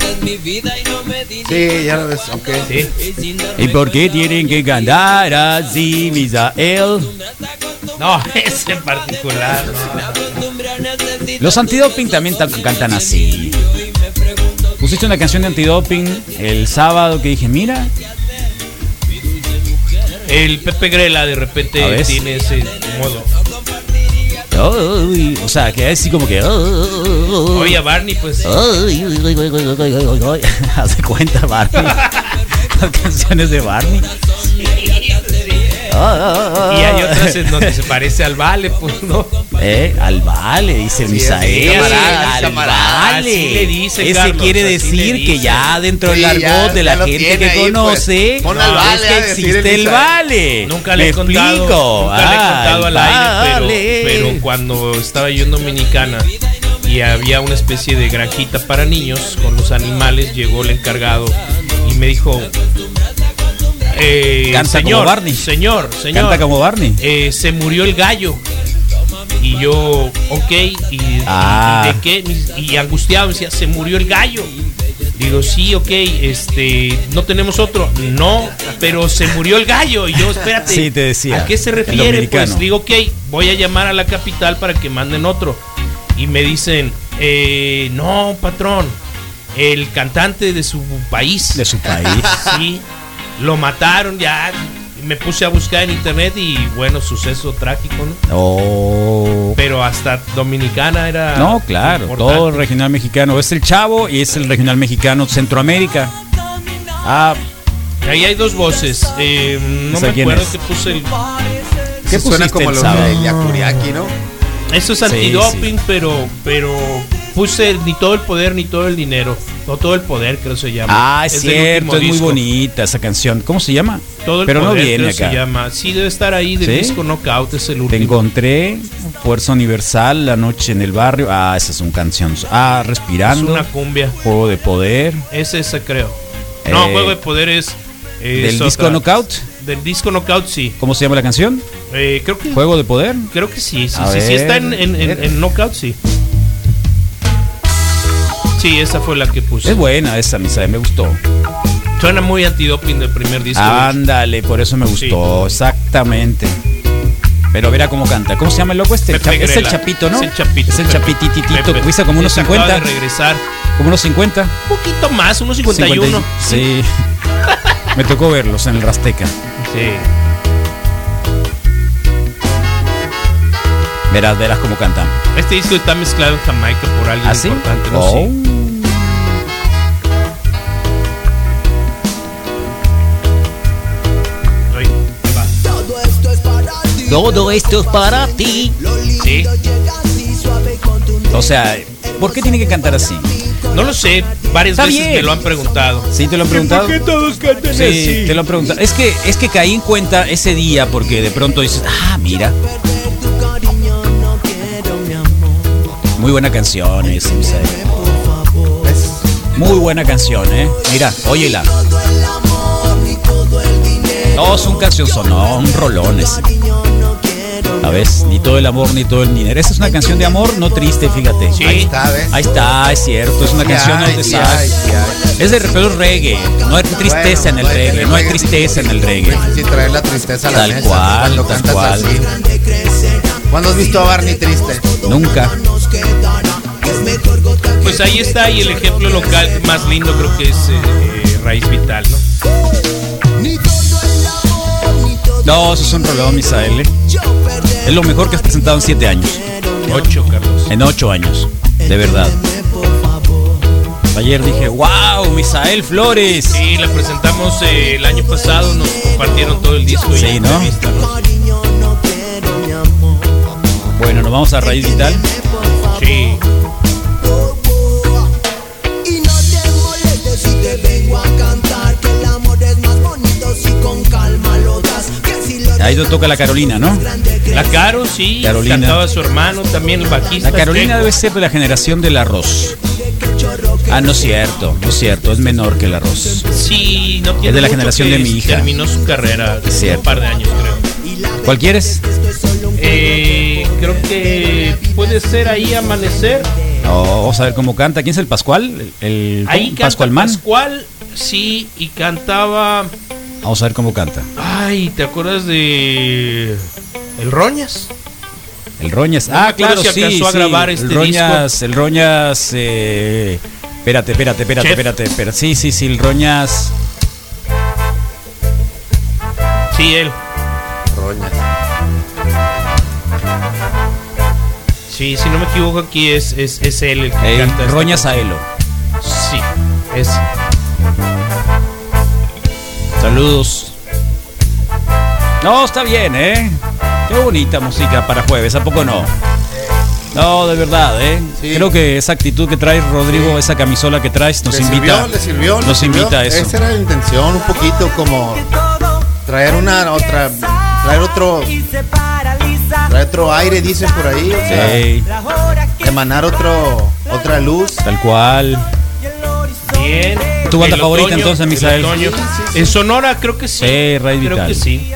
Sí, ya lo ves, ok. Sí. ¿Y por qué tienen que cantar así, Misael? No, ese en particular. Los antidoping también ta- cantan así. Pusiste una canción de antidoping el sábado que dije, mira. El Pepe Grela de repente tiene ese modo. Ay, o sea, que es así como que. Oye, a Barney, pues. De cuenta, Barney. Las canciones de Barney. Y hay otras en donde se parece al Vale, pues, ¿no? Eh, al vale, dice el Sí, Misael. camarada, al camarada. vale. Así le dice, Ese Carlos, quiere decir le que ya dentro del Sí, argot de la gente que ahí, pues. conoce, al no, vale es a que existe el vale. Nunca le he Me contado, explico. nunca le he Ah, contado al aire, pero cuando estaba yo en Dominicana y había una especie de granjita para niños con los animales, llegó el encargado y me dijo, eh, Canta como señor, Barney. señor, señor, Canta como Barney. eh, se murió el gallo. Y yo, ok, y, Ah. de qué? Y angustiado, me decía, se murió el gallo. Digo, sí, ok, este, no tenemos otro. No, pero se murió el gallo. Y yo, espérate, Sí, te decía, ¿a qué se refiere? Pues digo, ok, voy a llamar a la capital para que manden otro. Y me dicen, eh, no, patrón, el cantante de su país. De su país. Sí, lo mataron ya. Me puse a buscar en internet y bueno, suceso trágico, ¿no? Oh. Pero hasta Dominicana era. No, claro, importante. todo el regional mexicano. Es el Chavo y es el regional mexicano Centroamérica. Ah, Ahí hay dos voces. eh, no ¿Esa me acuerdo es? que puse el. ¿qué Suena pusiste como el los de Yakuriaki, ¿no? Eso es Sí, antidoping, pero pero puse ni todo el poder ni todo el dinero. No todo el poder, creo se llama. Ah, es cierto, es muy bonita esa canción. ¿Cómo se llama? Todo el Pero no poder, viene creo acá. se llama. Sí, debe estar ahí del ¿Sí? disco Knockout, es el Te último. encontré, Fuerza Universal, La Noche en el Barrio. Ah, esa es un canción. Ah, Es Respirando, una cumbia. Juego de Poder. Es esa, creo. No, Eh, Juego de Poder es. es ¿Del disco. Knockout? Del disco Knockout, sí. ¿Cómo se llama la canción? Eh, creo que. ¿Juego de Poder? Creo que sí, sí, sí, está en, en, en- en Knockout, sí. Sí, esa fue la que puse. Es buena esa, misa, me gustó. Suena muy antidoping del primer disco. Ándale, por eso me gustó, exactamente. Pero verá cómo canta. ¿Cómo se llama el loco este? El es el chapito, ¿no? Es el chapito. Es el chapitititito que como unos Ese acaba 50. de regresar. Como unos 50. Un poquito más, unos 51. Sí. me tocó verlos en el Rasteca. Sí. Verás, verás cómo cantan. Este disco está mezclado en Jamaica por alguien ¿Ah, sí? importante, ¿no? Oh. Sí. Todo esto es para ti. Todo esto es para ti. Sí. O sea, ¿por qué tiene que cantar así? No lo sé, varias Está veces bien. me lo han preguntado. ¿Sí te lo han preguntado? ¿Por qué todos cantan Sí, así? te lo han preguntado. Es que, es que caí en cuenta ese día porque de pronto dices, ah, mira, muy buena canción favor. Muy buena canción, ¿eh? Mira, óyela. No, es un canción sonón, un rolón ese. No A ver, ni todo el amor ni todo el dinero. Esa es una canción de amor, no triste, fíjate. Sí. Ahí está, ¿ves? Ahí está, es cierto, es una Sí canción donde sí sabes. hay. Es de es reggae, no hay tristeza en el Bueno, reggae, no hay tristeza en el reggae. Traer la tristeza a la Tal mesa. cual, cuando tal cantas cual. así. ¿Cuándo has visto a Barney triste? Nunca. Pues ahí está, y el ejemplo local más lindo creo que es eh, eh, Raíz Vital, ¿no? No, eso es un rolón, Misael. ¿eh? Es lo mejor que has presentado en siete años. Ocho, Carlos. En ocho años. De verdad. Ayer dije, wow, Misael Flores. Sí, la presentamos eh, el año pasado, nos compartieron todo el disco y Sí, ¿no? Bueno, nos vamos a Raíz Vital. Sí. Ahí lo toca la Carolina, ¿no? La Caro, sí, Carolina. cantaba su hermano, también el bajista. La Carolina debe ser de la generación del arroz. Ah, no es cierto, no es cierto, es menor que el arroz. Sí, no tiene Es de la generación de mi hija. Terminó su carrera cierto. un par de años, creo. ¿Cuál quieres? Eh, creo que puede ser ahí Amanecer. No, vamos a ver cómo canta. ¿Quién es el Pascual? El, el- Ahí canta Pascual Man. Pascual, sí, y cantaba. Vamos a ver cómo canta. Ay, ¿te acuerdas de. El Roñas? El Roñas. Ah, claro, si sí, alcanzó a sí. grabar este el Roñas, el Roñas. Eh, espérate, espérate, espérate, Chef. espérate, espérate. Sí, sí, sí, el Roñas. Sí, él. Roñas. Sí, si no me equivoco aquí es, es, es él el que Ey, canta. esta Roña canción. Saelo. Sí, es. Saludos. No, está bien, ¿eh? Qué bonita música para jueves, ¿a poco no? No, de verdad, ¿eh? Sí. Creo que esa actitud que traes, Rodrigo, esa camisola que traes, nos ¿Le invita. sirvió? ¿Le sirvió? ¿Le nos sirvió? invita a eso. Esa era la intención, un poquito como traer una otra, traer otro, traer otro aire, dicen por ahí, o sea, Ey, emanar otro, otra luz. tal cual. Bien. ¿Tu banda El favorita, otoño, entonces, el Misael? En Sonora creo que sí. Sí, Ray creo Vital. que sí.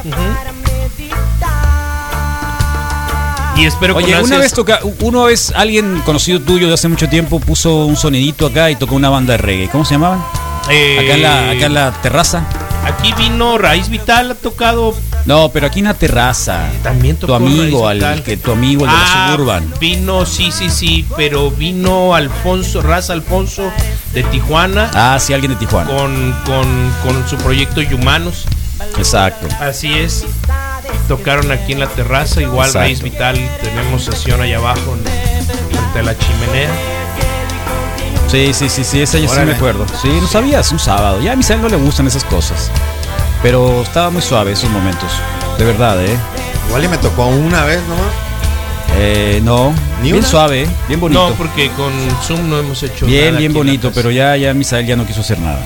Y espero Oye, una vez toca, una vez alguien conocido tuyo de hace mucho tiempo puso un sonidito acá y tocó una banda de reggae. ¿Cómo se llamaban? Eh, Acá en la, acá en la terraza. Aquí vino Raíz Vital, ha tocado. No, pero aquí en la terraza. También Tu tocó amigo, Raíz al Vital. que tu amigo, el de la Ah, Suburban. Vino, sí, sí, sí, pero vino Alfonso, Raza Alfonso de Tijuana Ah, sí, alguien de Tijuana. con, con, con su proyecto Humanos. Exacto. Así es. Tocaron aquí en la terraza, igual Exacto. Raíz Vital, tenemos sesión allá abajo, en- frente a la chimenea. Sí, sí, sí, sí, esa yo sí me acuerdo. Sí, no sabías, un sábado. Ya a Misael no le gustan esas cosas. Pero estaba muy suave esos momentos. De verdad, ¿eh? Igual y me tocó una vez nomás. Eh, no, ¿Ni bien una? suave, ¿eh? bien bonito. No, porque con Zoom no hemos hecho bien, nada bien aquí en la bonito, pero ya, ya Misael ya no quiso hacer nada.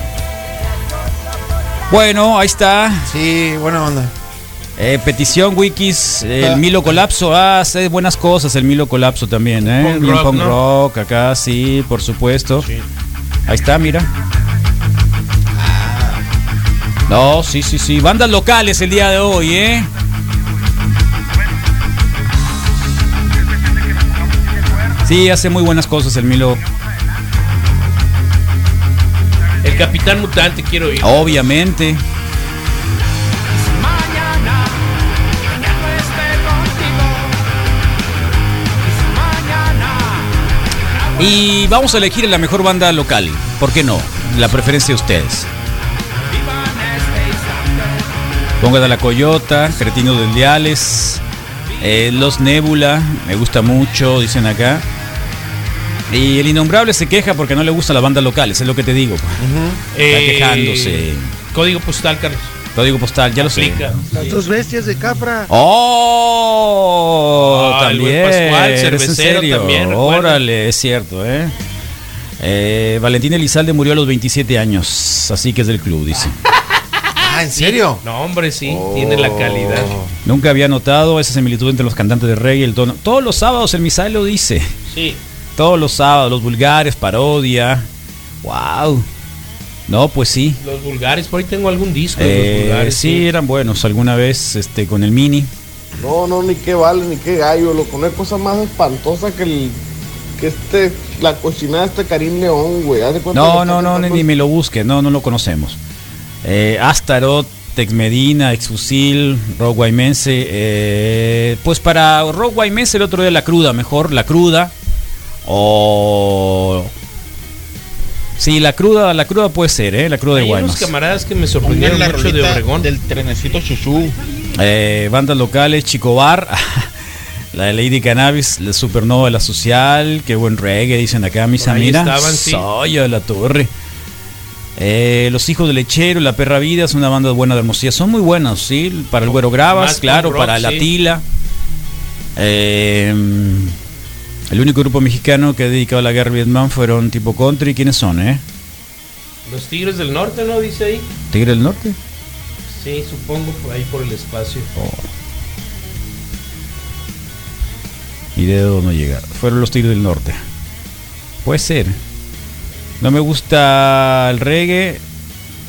Bueno, ahí está. Sí, buena onda. Eh, petición Wikis, el Ah. Milo Colapso. Ah, hace buenas cosas el Milo Colapso también, ¿eh? Punk Bien rock, punk ¿no? rock, acá sí, por supuesto. Sí. Ahí está, mira. No, sí, sí, sí. Bandas locales el día de hoy, ¿eh? Sí, hace muy buenas cosas el Milo. El Capitán Mutante quiero ir. Obviamente. Y vamos a elegir la mejor banda local. ¿Por qué no? La preferencia de ustedes. Ponga de la Coyota, Cretino del Diales, eh, Los Nebula, me gusta mucho, dicen acá. Y el innombrable se queja porque no le gustan las bandas locales, es lo que te digo. Está Eh, quejándose. Código postal, Carlos. Código postal, ya lo sé. Las dos bestias de Capra. ¡Oh! Ah, también. Pascual, ¿Es en serio? también. Órale, es cierto, ¿eh? Eh, Valentín Elizalde murió a los 27 años, así que es del club, dice. Ah, ¿en serio? No, hombre, sí, tiene la calidad. Nunca había notado esa similitud entre los cantantes de reggae y el tono. Todos los sábados el Misael lo dice. Sí. Todos los sábados, los vulgares, parodia. ¡Wow! No, pues sí. Los vulgares, por ahí tengo algún disco de los Eh, vulgares. sí, eran buenos alguna vez este, con el mini. No, no, ni qué vale, ni qué gallo, loco. No hay cosa más espantosa que el. que este. la cochinada de este Karim León, güey. Haz de cuenta No, no, no, ni me lo busque, no, no lo conocemos. Eh, Astaroth, Tex Medina, Exfusil, Rock Guaymense. eh, pues para Rock Guaymense el otro día la cruda, mejor la cruda. O. Sí, la cruda, la cruda puede ser, ¿eh? La cruda de Hay unos Guaymas. camaradas que me sorprendieron la mucho de Obregón. del trenecito chuchú. Eh, bandas locales, Chico Bar, la de Lady Cannabis, la Supernova de la Social, qué buen reggae, dicen acá, mis amigas. estaban, sí. Soya de la Torre. Eh, Los Hijos del Lechero, La Perra Vida es una banda buena de Hermosilla. Son muy buenos, ¿sí? Para el Güero Gravas, Más claro, rock, para La sí. Tila. Eh, el único grupo mexicano que ha dedicado a la guerra Vietnam fueron tipo country. ¿Quiénes son, eh? Los Tigres del Norte, ¿no? Dice ahí. Tigre del Norte. Sí, supongo por ahí por el espacio. Y de dedo no llega. Fueron los Tigres del Norte. Puede ser. No me gusta el reggae.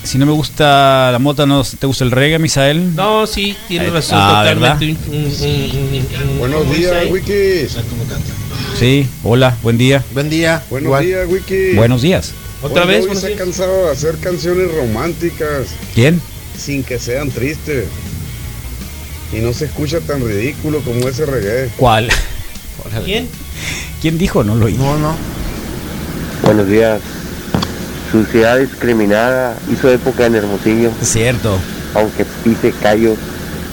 Si no me gusta la mota, ¿no te gusta el reggae, Misael? No, sí, tiene Eh, razón ah, totalmente. Un- un- Buenos ¿cómo dice días? Wikis. Sí, hola, buen día. Buen día. Buenos Igual. días, Wikis. Buenos días. Otra Hoy vez, Hoy se ha cansado de hacer canciones románticas ¿Quién? sin que sean tristes. Y no se escucha tan ridículo como ese reggae. ¿Cuál? ¿Quién? ¿Quién dijo? No lo oí. No, no. Buenos días. Suciedad discriminada hizo época en Hermosillo, cierto. aunque pise callos,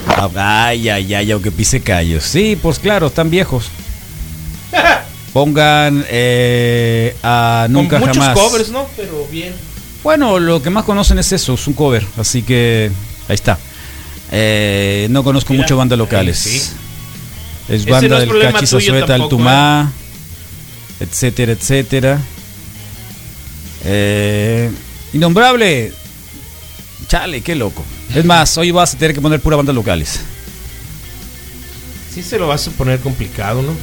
Ah, Ay, ay, ay, aunque pise callos. Sí, pues claro, están viejos. Pongan eh, a Nunca Con muchos Jamás. covers, ¿no? Pero bien. Bueno, lo que más conocen es eso, es un cover. Así que ahí está. Eh, no conozco Mira, mucho bandas ahí locales. sí. Es banda no es del problema Cachis tuyo Azueta, el tampoco, Tumá, etcétera, etcétera. Eh, innombrable. Chale, qué loco. Es más, hoy vas a tener que poner pura bandas locales. Sí se lo vas a poner complicado, ¿no?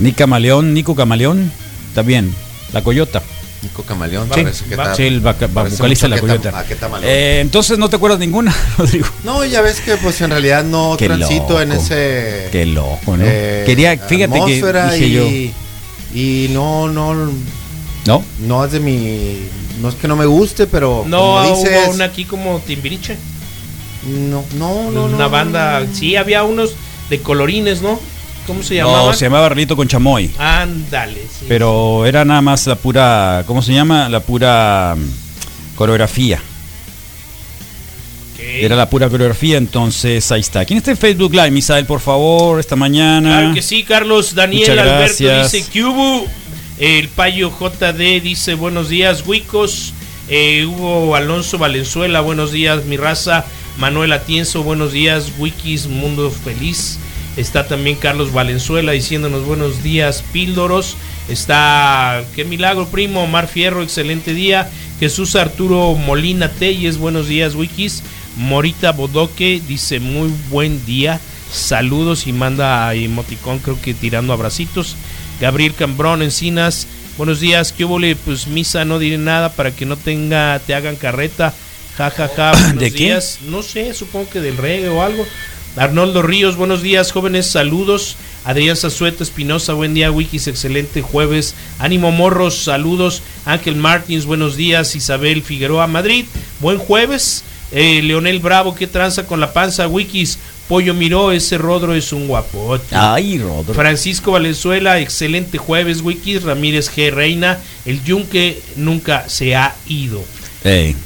Ni Camaleón, Nico Camaleón, también. La Coyota. Nico Camaleón, Sí, parece que va- está- sí, el vocalista de la Coyota. Eh, entonces no te acuerdas ninguna, Rodrigo. No, ya ves que pues en realidad no Qué transito en ese Qué loco, ¿no? eh, Quería, fíjate que dije y, yo. y no, no, ¿No? no es de mi, no es que no me guste, pero No, como dices, hubo una aquí como Timbiriche. no, no, no, Una no, banda, no. sí, había unos de colorines, ¿no? ¿Cómo se No, llamaban? se llamaba Rito con Chamoy. Ándale, sí. Pero era nada más la pura, ¿cómo se llama? La pura mm, coreografía. Era la pura coreografía, entonces ahí está. ¿Quién está en Facebook Live, Misael, por favor, esta mañana? Claro que sí, Carlos Daniel Alberto dice hubo. El payo JD dice buenos días, Huicos. Eh, Hugo Alonso Valenzuela, buenos días, mi raza. Manuel Atienzo, buenos días, Wikis, Mundo Feliz. Está también Carlos Valenzuela diciéndonos buenos días, Píldoros. Está, qué milagro, primo. Omar Fierro, excelente día. Jesús Arturo Molina Telles, buenos días, Wikis. Morita Bodoque dice muy buen día. Saludos y manda emoticón, creo que tirando abracitos. Gabriel Cambrón Encinas, buenos días. ¿Qué hubo? Pues misa, no diré nada para que no tenga, te hagan carreta. Ja, ja, ja. Buenos ¿De qué? días. No sé, supongo que del reggae o algo. Arnoldo Ríos, buenos días, jóvenes, saludos. Adrián Zazueta Espinosa, buen día, Wikis, excelente jueves. Ánimo Morros, saludos. Ángel Martins, buenos días. Isabel Figueroa, Madrid, buen jueves. Eh, Leonel Bravo, ¿qué tranza con la panza? Wikis, Pollo Miró, ese Rodro es un guapote. Ay, Rodro. Francisco Valenzuela, excelente jueves, Wikis. Ramírez G. Reina, el yunque nunca se ha ido. Ey,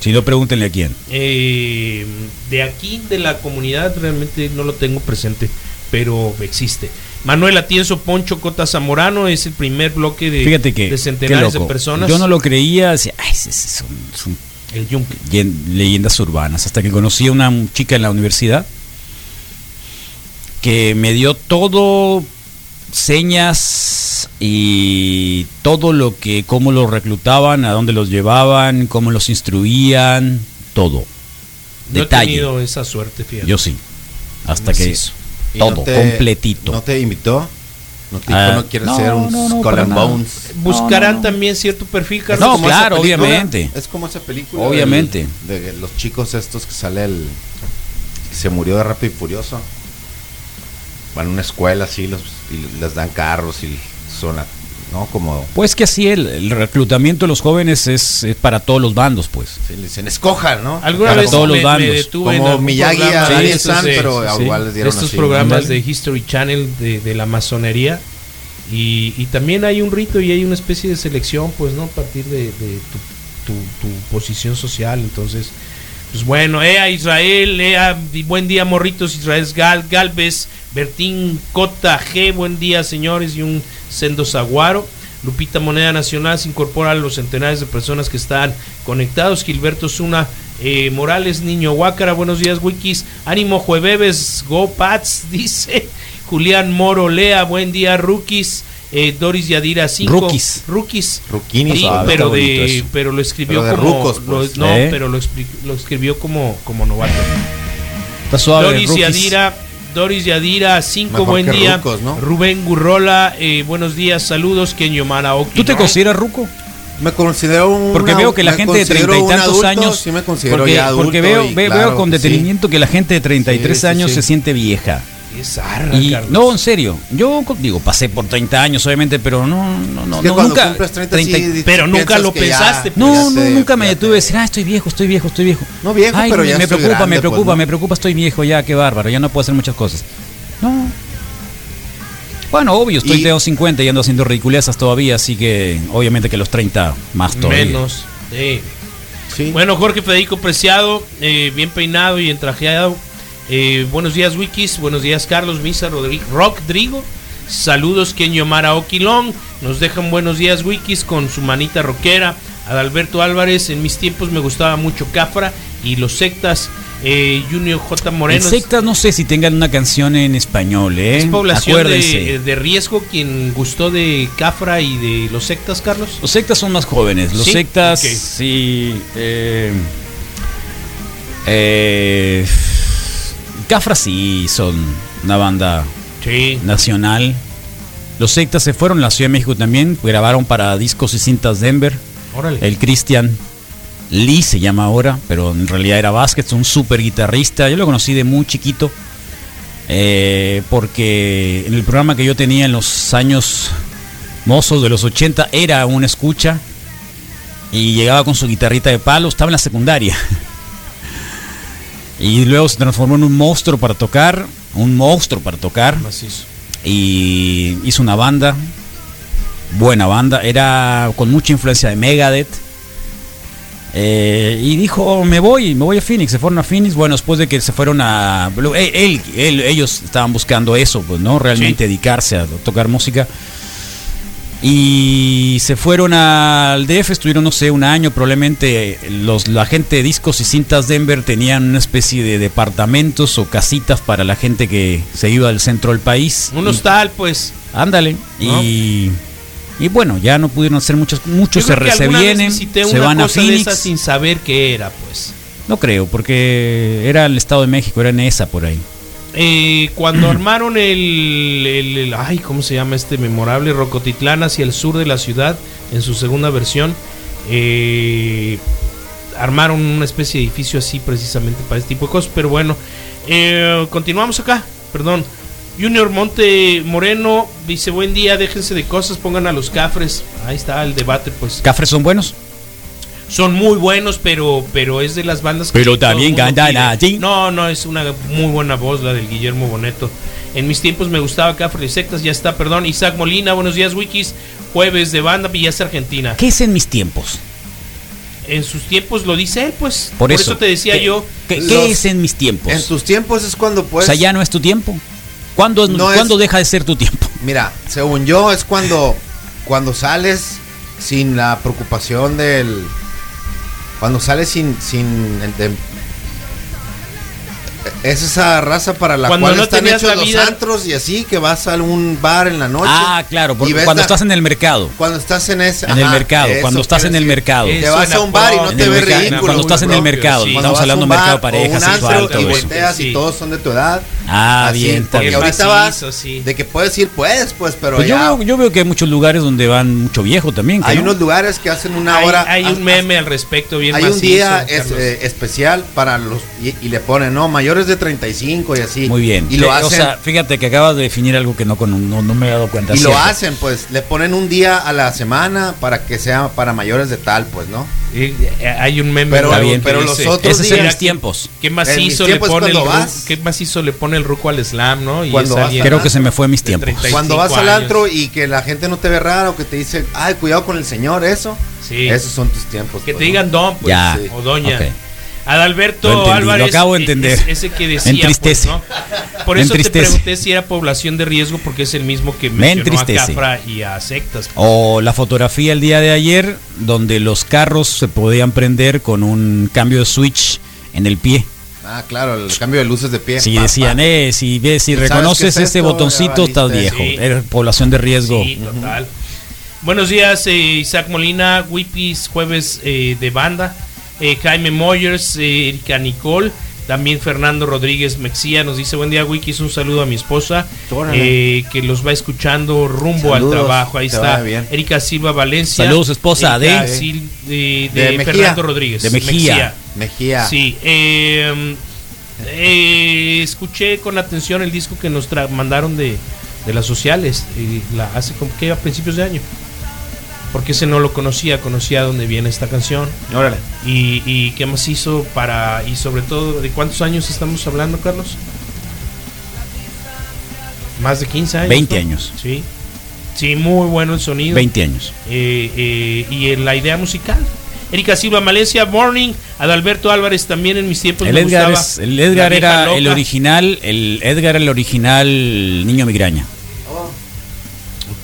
si no, pregúntenle a quién. Eh, de aquí, de la comunidad, realmente no lo tengo presente, pero existe. Manuel Atienzo Poncho Cota Zamorano es el primer bloque de, Fíjate que. de centenares de personas. Yo no lo creía, decía, ay, son, son El yunque. yen- leyendas urbanas. Hasta que conocí a una chica en la universidad que me dio todo señas y todo lo que, cómo los reclutaban, a dónde los llevaban, cómo los instruían, todo. No he Detalle. tenido esa suerte, fíjate. Yo sí. Hasta que. ¿Y todo, no te- completito. ¿No te invitó? ¿No te dijo Ah, no quieres no, ser un no, no, Skull para and nada. Bones? Buscarán también cierto perfil, Carlos. No, claro, obviamente. Es como esa película. Obviamente. del- De, los chicos estos que sale el. que se murió de Rápido y Furioso. Van a una escuela así los, y les dan carros y son. ¿No? Como. Pues que así el, el reclutamiento de los jóvenes es, es para todos los bandos, pues. sí, le dicen, escojan, ¿no? Alguna Para vez todos los me, bandos. Como Miyagi programa a estos San, pero sí. igual les dieron estos así. programas de History Channel de, de la masonería y, y también hay un rito y hay una especie de selección pues no a partir de, de tu, tu- tu posición social entonces pues bueno Ea Israel Ea buen día morritos Israel Gal, Galvez Bertín Cota G buen día señores y un sendo zaguaro Lupita Moneda Nacional se incorpora a los centenares de personas que están conectados. Gilberto Zuna eh, Morales, Niño Huácara, buenos días, Wikis. Ánimo, Jueves, Go Pats, dice. Julián Moro Lea, buen día, Rookies. Eh, Doris Yadira 5. Rookies. Rookies. Ruquinis, Sí, Ah, pero, de, pero lo escribió Pero de como. rucos, pues. lo- no, ¿Eh? pero lo, lo escribió como, como novato. Está suave. Doris rookies. Yadira, Doris Yadira 5, Mejor buen día. rucos, ¿no? Rubén Gurrola, eh, buenos días, saludos. Kenyo Maraoki. ¿Tú te ¿no? consideras ruco? Me considero un. Porque veo que la gente de treinta y tantos adulto, años. Sí, me considero porque, ya adulto. porque veo, y ve- claro veo con sí. detenimiento que la gente de 33 Sí, sí, años sí. se siente vieja. Qué zarra, Y, Carlos. no, en serio. Yo digo, pasé por 30 años, obviamente, pero no, no, no, Es que no, cuando nunca. cumples 30, 30 sí, pero nunca lo ya- pensaste, no, ya no, te- nunca me detuve a te- decir, ah, estoy viejo, estoy viejo, estoy viejo. No viejo, Ay, pero me, ya me estoy preocupa, grande, me pues, preocupa, ¿no? me preocupa, estoy viejo ya, qué bárbaro, ya no puedo hacer muchas cosas. No. Bueno, obvio, estoy Y- de 50 y ando haciendo ridiculezas todavía, así que obviamente que los 30 más todavía. Menos. sí. Sí. Bueno, Jorge Federico Preciado, eh, bien peinado y entrajeado. Eh, buenos días, Wikis. Buenos días, Carlos Misa Rodri- Rodrigo. Saludos, Kenyo Mara Oquilón. Nos dejan buenos días, Wikis, con su manita rockera. Adalberto Álvarez. En mis tiempos me gustaba mucho Cafra y los sectas. Eh, Junior J. Moreno. En sectas no sé si tengan una canción en español, ¿eh? Es población de, de riesgo quien gustó de Cafra y de los sectas, Carlos. Los sectas son más jóvenes. Los ¿Sí? sectas, Ok. sí. eh, eh, Cafra sí son una banda Sí. nacional. Los sectas se fueron a la Ciudad de México también. Grabaron para discos y cintas Denver. Órale. El Christian Lee se llama ahora, pero en realidad era Vázquez, un super guitarrista. Yo lo conocí de muy chiquito. eh, porque en el programa que yo tenía en los años mozos de los 80 era un escucha y llegaba con su guitarrita de palo, estaba en la secundaria. Y luego se transformó en un monstruo para tocar, un monstruo para tocar. Macizo. Y hizo una banda, buena banda, era con mucha influencia de Megadeth. Eh, y dijo, me voy, me voy a Phoenix, se fueron a Phoenix, bueno, después de que se fueron a... él- él- él- ellos estaban buscando eso, pues, ¿no? Realmente dedicarse a tocar música. Y se fueron al DF, estuvieron, no sé, un año, probablemente los, la gente de discos y cintas Denver tenían una especie de departamentos o casitas para la gente que se iba al centro del país. Un hostal, pues. Ándale. ¿No? Y, y bueno, ya no pudieron hacer muchos, muchos se, creo que re- se van a cosa Phoenix. sin saber qué era, pues. No creo, porque era el Estado de México, era en esa por ahí. Eh, cuando armaron el, Ay, ¿cómo se llama este memorable? Rocotitlán hacia el sur de la ciudad, en su segunda versión, eh, armaron una especie de edificio así precisamente para este tipo de cosas. Pero bueno, eh, continuamos acá, perdón. Junior Monte Moreno dice: Buen día, déjense de cosas, pongan a los cafres. Ahí está el debate, pues. ¿Cafres son buenos? Son muy buenos, pero pero es de las bandas Pero todo el también cantan así. No, no, es una muy buena voz la del Guillermo Boneto. En mis tiempos me gustaba Cafre Sectas, ya está, perdón. Isaac Molina, buenos días, Wikis. Jueves de banda, Villas Argentina. ¿Qué es en mis tiempos? En sus tiempos lo dice él, pues. Por eso. te decía ¿Qué- yo. ¿Qué, Los- qué es en mis tiempos? En tus tiempos es cuando o puedes. sea, ya no es tu tiempo. ¿Cuándo, es- No es- ¿cuándo deja de ser tu tiempo? Mira, según yo es cuando cuando sales sin la preocupación del cuando sales sin sin de- es esa raza para la Cuando cual no están tenías hechos la los vida- antros y así que vas a un bar en la noche. Ah, claro, porque cuando la- estás en el mercado. cuando estás en ese En el mercado, eso cuando estás en el mercado. Te vas a un bar y no te ves ridículo. Cuando estás en el mercado, Cuando estamos hablando un de mercado pareja, sexual, todo y volteas y Sí. todos son de tu edad. Ah, Así, bien, porque bien. ahorita vas sí. de que puedes ir, puedes, pues, pero Pues yo, ya veo, yo veo que hay muchos lugares donde van mucho viejo también. hay no. unos lugares que hacen una hay, hora. hay un meme al respecto, bien Hay un día es- eh, especial para los y, y le ponen no mayores de 35 y así. Muy bien. Y lo Eh, hacen O sea, fíjate que acabas de definir algo que no, con- no, no me he dado cuenta. y lo hacen, pues le ponen un día a la semana para que sea para mayores de tal, pues, ¿no? Eh, hay un meme Pero- bien, pero los dice, otros Ese es días- en mis tiempos. ¿Qué macizo mis le pone el vas- qué macizo le pone el ruco al slam, ¿no? Y Cuando vas alguien Creo que se me fue mis de tiempos. 35 Cuando vas al antro y que la gente no te ve raro, que te dice, ay, cuidado con el señor, eso. Sí. Esos son tus tiempos. Que pues, te ¿no? digan don, pues, Ya. o doña. Ok. Adalberto Lo entendí, lo Álvarez. acabo de eh, entender. es- ese que decía. Me entristece. pues, ¿no? Por Me eso te entristece. pregunté si era población de riesgo, porque es el mismo que Me mencionó a entristece. Cafra y a sectas. O la fotografía el día de ayer, donde los carros se podían prender con un cambio de switch en el pie. Ah, claro, el cambio de luces de pie. Si Pa, decían, pa. eh, si ves, si ¿Sabes qué reconoces es ese esto? botoncito, estás viejo. Sí. Eres población de riesgo. Sí, total. Buenos días, eh, Isaac Molina, Wipis, jueves eh, de banda. Eh, Jaime Moyers, eh, Erika Nicole. También Fernando Rodríguez Mexía nos dice: Buen día, Wikis. Un saludo a mi esposa eh, que los va escuchando rumbo Saludos, al trabajo. Ahí está. Erika Silva Valencia. Saludos, esposa Erika de- Sil- de, De de Mejía. Fernando Rodríguez. De Mejía. Mejía. Sí, eh, eh, escuché con atención el disco que nos tra- mandaron de, de las sociales, eh, la, hace como que a principios de año. Porque ese no lo conocía, conocía dónde viene esta canción. Órale. Y, y qué más hizo para, y sobre todo, ¿de cuántos años estamos hablando, Carlos? Más de 15 años. 20 ¿no? años. Sí. Sí, muy bueno el sonido. 20 años. Eh, eh, y la idea musical. Erika Silva Malencia, Morning. Adalberto Álvarez también en mis tiempos El me Edgar, gustaba es- el Edgar era el original, el Edgar era el original niño migraña.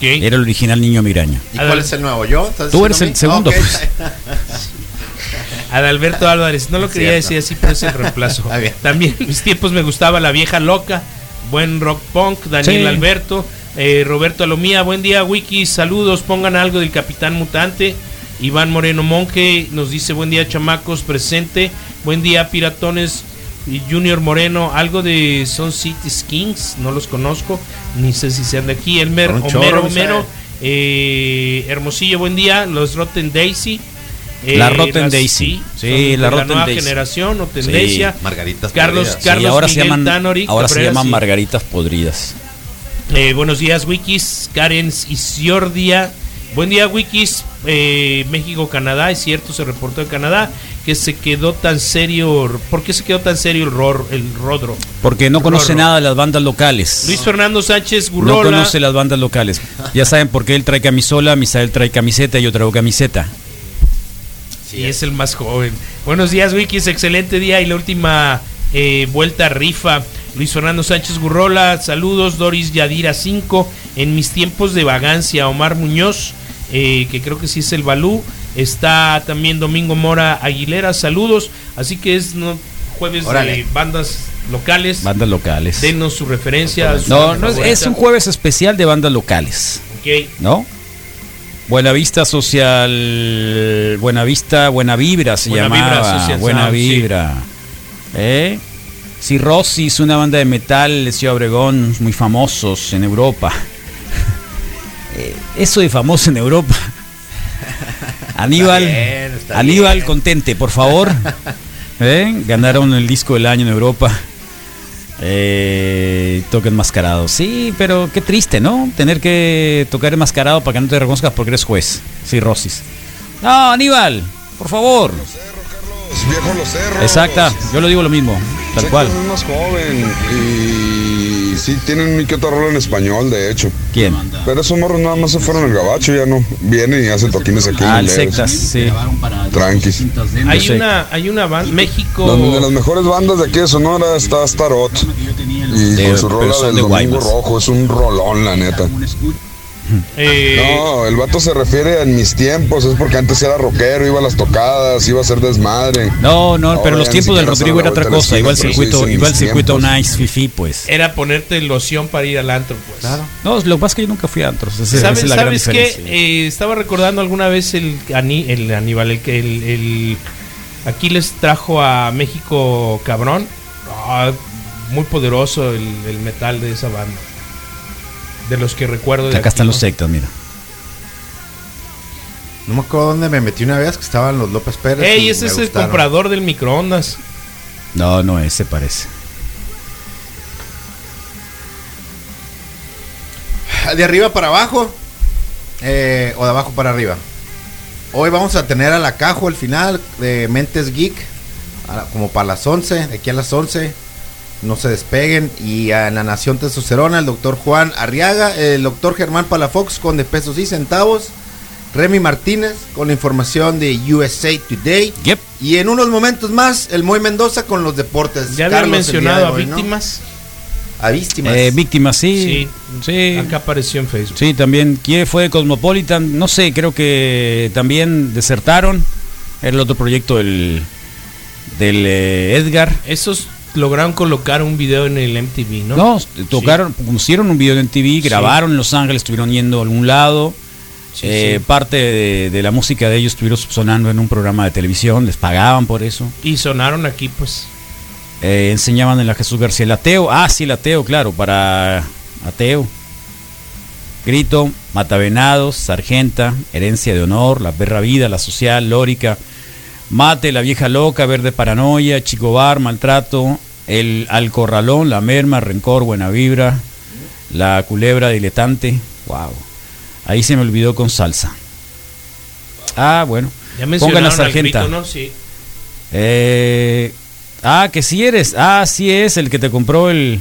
Era el original niño migraña. ¿Y cuál es el nuevo? ¿Yo? ¿Estás Tú eres el segundo. mí? pues. Adalberto Álvarez, no lo Es quería cierto. decir así, pero es el reemplazo. También en mis tiempos me gustaba La Vieja Loca, buen rock punk, Daniel Sí. Alberto, eh, Roberto Alomía, buen día Wiki, saludos, pongan algo del Capitán Mutante. Iván Moreno Monje nos dice buen día chamacos, presente, buen día piratones. Y Junior Moreno, algo de Son City Kings, no los conozco, ni sé si sean de aquí. Elmer, Homero, Homero, eh, Hermosillo, buen día. Los Rotten Daisy. eh, La Rotten las- Sí, la Rotten nueva Daisy. generación o Sí. tendencia. Margaritas Carlos, podridas. Carlos Sí, ahora se llaman, Tanori, ahora se llaman sí. margaritas podridas. Eh, buenos días, Wikis. Karen Isiordia. Buen día, Wikis. Eh, México, Canadá. Es cierto, se reportó de Canadá que se quedó tan serio. ¿Por qué se quedó tan serio el, ror, el Rodro? Porque no conoce Rorro. nada de las bandas locales. Luis Fernando Sánchez no Gurrola. conoce las bandas locales. Ya saben por qué él trae camisola, Misael trae camiseta y yo traigo camiseta. y es el más joven. Buenos días, Wikis. Excelente día y la última eh, vuelta rifa. Luis Fernando Sánchez Gurrola, saludos. Doris Yadira 5. En mis tiempos de vagancia, Omar Muñoz, eh, que creo que sí es el Balú. Está también Domingo Mora Aguilera, saludos. Así que es no, jueves Órale. de bandas locales. Bandas locales. Denos su referencia. su No, no es, es un jueves especial de bandas locales, Ok. ¿no? Buenavista Social, Buenavista, Buena Vibra se Buena llamaba. Vibra Social Buena Sound, sí. Vibra. ¿Eh? Cirrosis, una banda de metal de Ciudad Obregón, muy famosos en Europa. Eh, Eso de famoso en Europa. Aníbal, Está bien, está Aníbal, contente, por favor. ¿Eh? Ganaron el disco del año en Europa. Eh, toque enmascarado. Sí, pero qué triste, ¿no? Tener que tocar enmascarado para que no te reconozcas porque eres juez. Cirrosis. No, Aníbal, por favor. Los cerros. Exacta, yo lo digo lo mismo, tal cual. Es más joven y sí tienen un que otro rol en español, de hecho. ¿Quién? Pero esos morros nada más se fueron al gabacho, ya no. Vienen y hacen toquines aquí. Ah, sectas, sí. Tranquis. Hay una, hay una banda, México. Donde de las mejores bandas de aquí de Sonora está Starot. Y De- con su pero rola del de Domingo Guaymas. Rojo, es un rolón, la neta. Eh, No, el vato se refiere a en mis tiempos, es porque antes era rockero, iba a las tocadas, iba a hacer desmadre. No, no, Ahora pero los tiempos del Rodrigo era otra cosa. Igual esquina, pero circuito, igual mis circuito tiempos. nice, fifi, pues. Era ponerte loción para ir al antro, pues. Claro. No, lo que pasa es que yo nunca fui a antros. esa- esa ¿Sabes, es la gran ¿sabes diferencia. qué? Eh, estaba recordando alguna vez el, Aníbal, el que el, el Aquiles trajo a México cabrón. Ah, muy poderoso el, el metal de esa banda. De los que recuerdo. de Acá están los sectas, mira. No me acuerdo dónde me metí una vez que estaban los López Pérez. Ey, ese es el comprador del microondas. No, no, ese parece. De arriba para abajo eh, o de abajo para arriba. Hoy vamos a tener a la cajo el final de Mentes Geek, a como para las 11, de aquí a las 11. No se despeguen. Y a la Nación Testosterona, el doctor Juan Arriaga, el doctor Germán Palafox con de pesos y centavos. Remy Martínez con la información de USA Today. Y en unos momentos más, el Moy Mendoza con los deportes. Ya había Carlos, el mencionado a de víctimas. A víctimas. Eh, víctimas, sí. Sí. Acá apareció en Facebook. Sí, también. ¿Quién fue Cosmopolitan? No sé, creo que también desertaron. Era el otro proyecto del, del eh, Edgar. Esos lograron colocar un video en el MTV, ¿no? No, tocaron, pusieron un video en TV, grabaron en Los Ángeles, estuvieron yendo a algún lado. Sí, Eh, sí. Parte de, de la música de ellos estuvieron sonando en un programa de televisión, les pagaban por eso. Y sonaron aquí, pues. Eh, enseñaban en la Jesús García el ateo. Ah, sí, el ateo, claro, para ateo. Grito, Matavenados, Sargenta, Herencia de Honor, La Perra Vida, La Social, Lórica, Mate, La Vieja Loca, Verde Paranoia, Chico Bar, Maltrato, El Alcorralón, La Merma, Rencor, Buena Vibra, La Culebra Diletante. Wow. Ahí se me olvidó con salsa. Ah, bueno. Ya Pongan la sargenta. grito, ¿no? Sí. Eh, ah, que sí eres. Ah, sí es el que te compró el.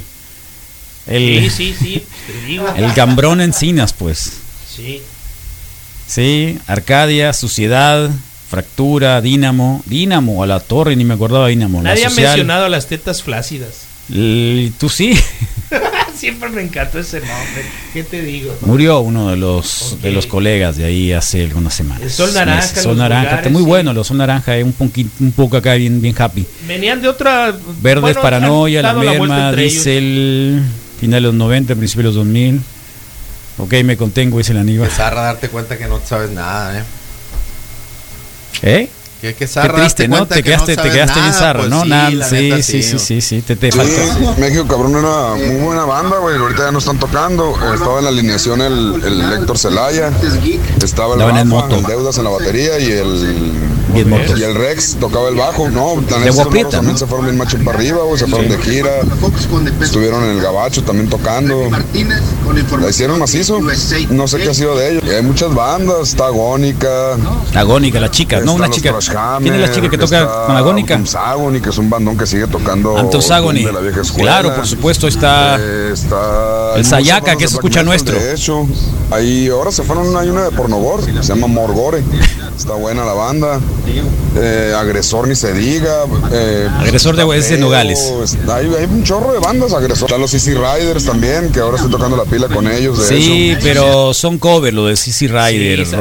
El, Sí, sí, sí. Te digo. el gambrón encinas, pues. Sí. Sí, Arcadia, Suciedad, Fractura, Dínamo, Dínamo, a la torre, ni me acordaba Dínamo. la Nadie ha mencionado las tetas flácidas. L- Tú sí. Siempre me encantó ese nombre. ¿Qué te digo? Murió uno de los de los colegas de ahí hace algunas semanas. El Sol Naranja, Meses. Sol naranja, está muy sí. bueno, los Sol naranja, eh, un, un poco acá bien, bien happy. Venían de otra. Verdes bueno, paranoia, la merma, entre ellos. dice el final de los 90, principio de los 2000. Ok, me contengo, dice el Aníbal. Que zarra darte cuenta que no sabes nada, ¿eh? ¿Eh? Que, que Qué triste, ¿no? Te que no quedaste, te quedaste bien pues ¿no? sí, Nada, sí, neta, sí, sí, sí, sí, te, te Sí, falta. México Cabrón era muy buena banda, güey. Ahorita ya no están tocando. Estaba en la alineación el, el Héctor Celaya. Estaba el en el Deudas en la batería y el. Y en motos. Y el Rex tocaba el bajo. No, De morros también ¿no? se fueron bien macho para arriba. Se fueron de gira. Estuvieron en el Gabacho también tocando. La hicieron macizo. No sé qué ha sido de ellos. Y hay muchas bandas. Está Agónica. Agónica, la chica, no, una chica. Hammer, ¿Quién es la chica que toca con Agónica? Que es un bandón que sigue tocando. Antosagony. de la vieja escuela. Claro, por supuesto, está. Eh, está El Sayaka, que se escucha nuestro. De hecho, ahí ahora se fueron, hay una de Pornogor, se llama Morgore. Está buena la banda. Eh, agresor ni se diga. eh, Agresor de- es de Nogales. hay, hay un chorro de bandas agresor. Están los Easy Riders también, que ahora estoy tocando la pila con ellos. De Sí, pero son cover lo de CC Rider. Sí,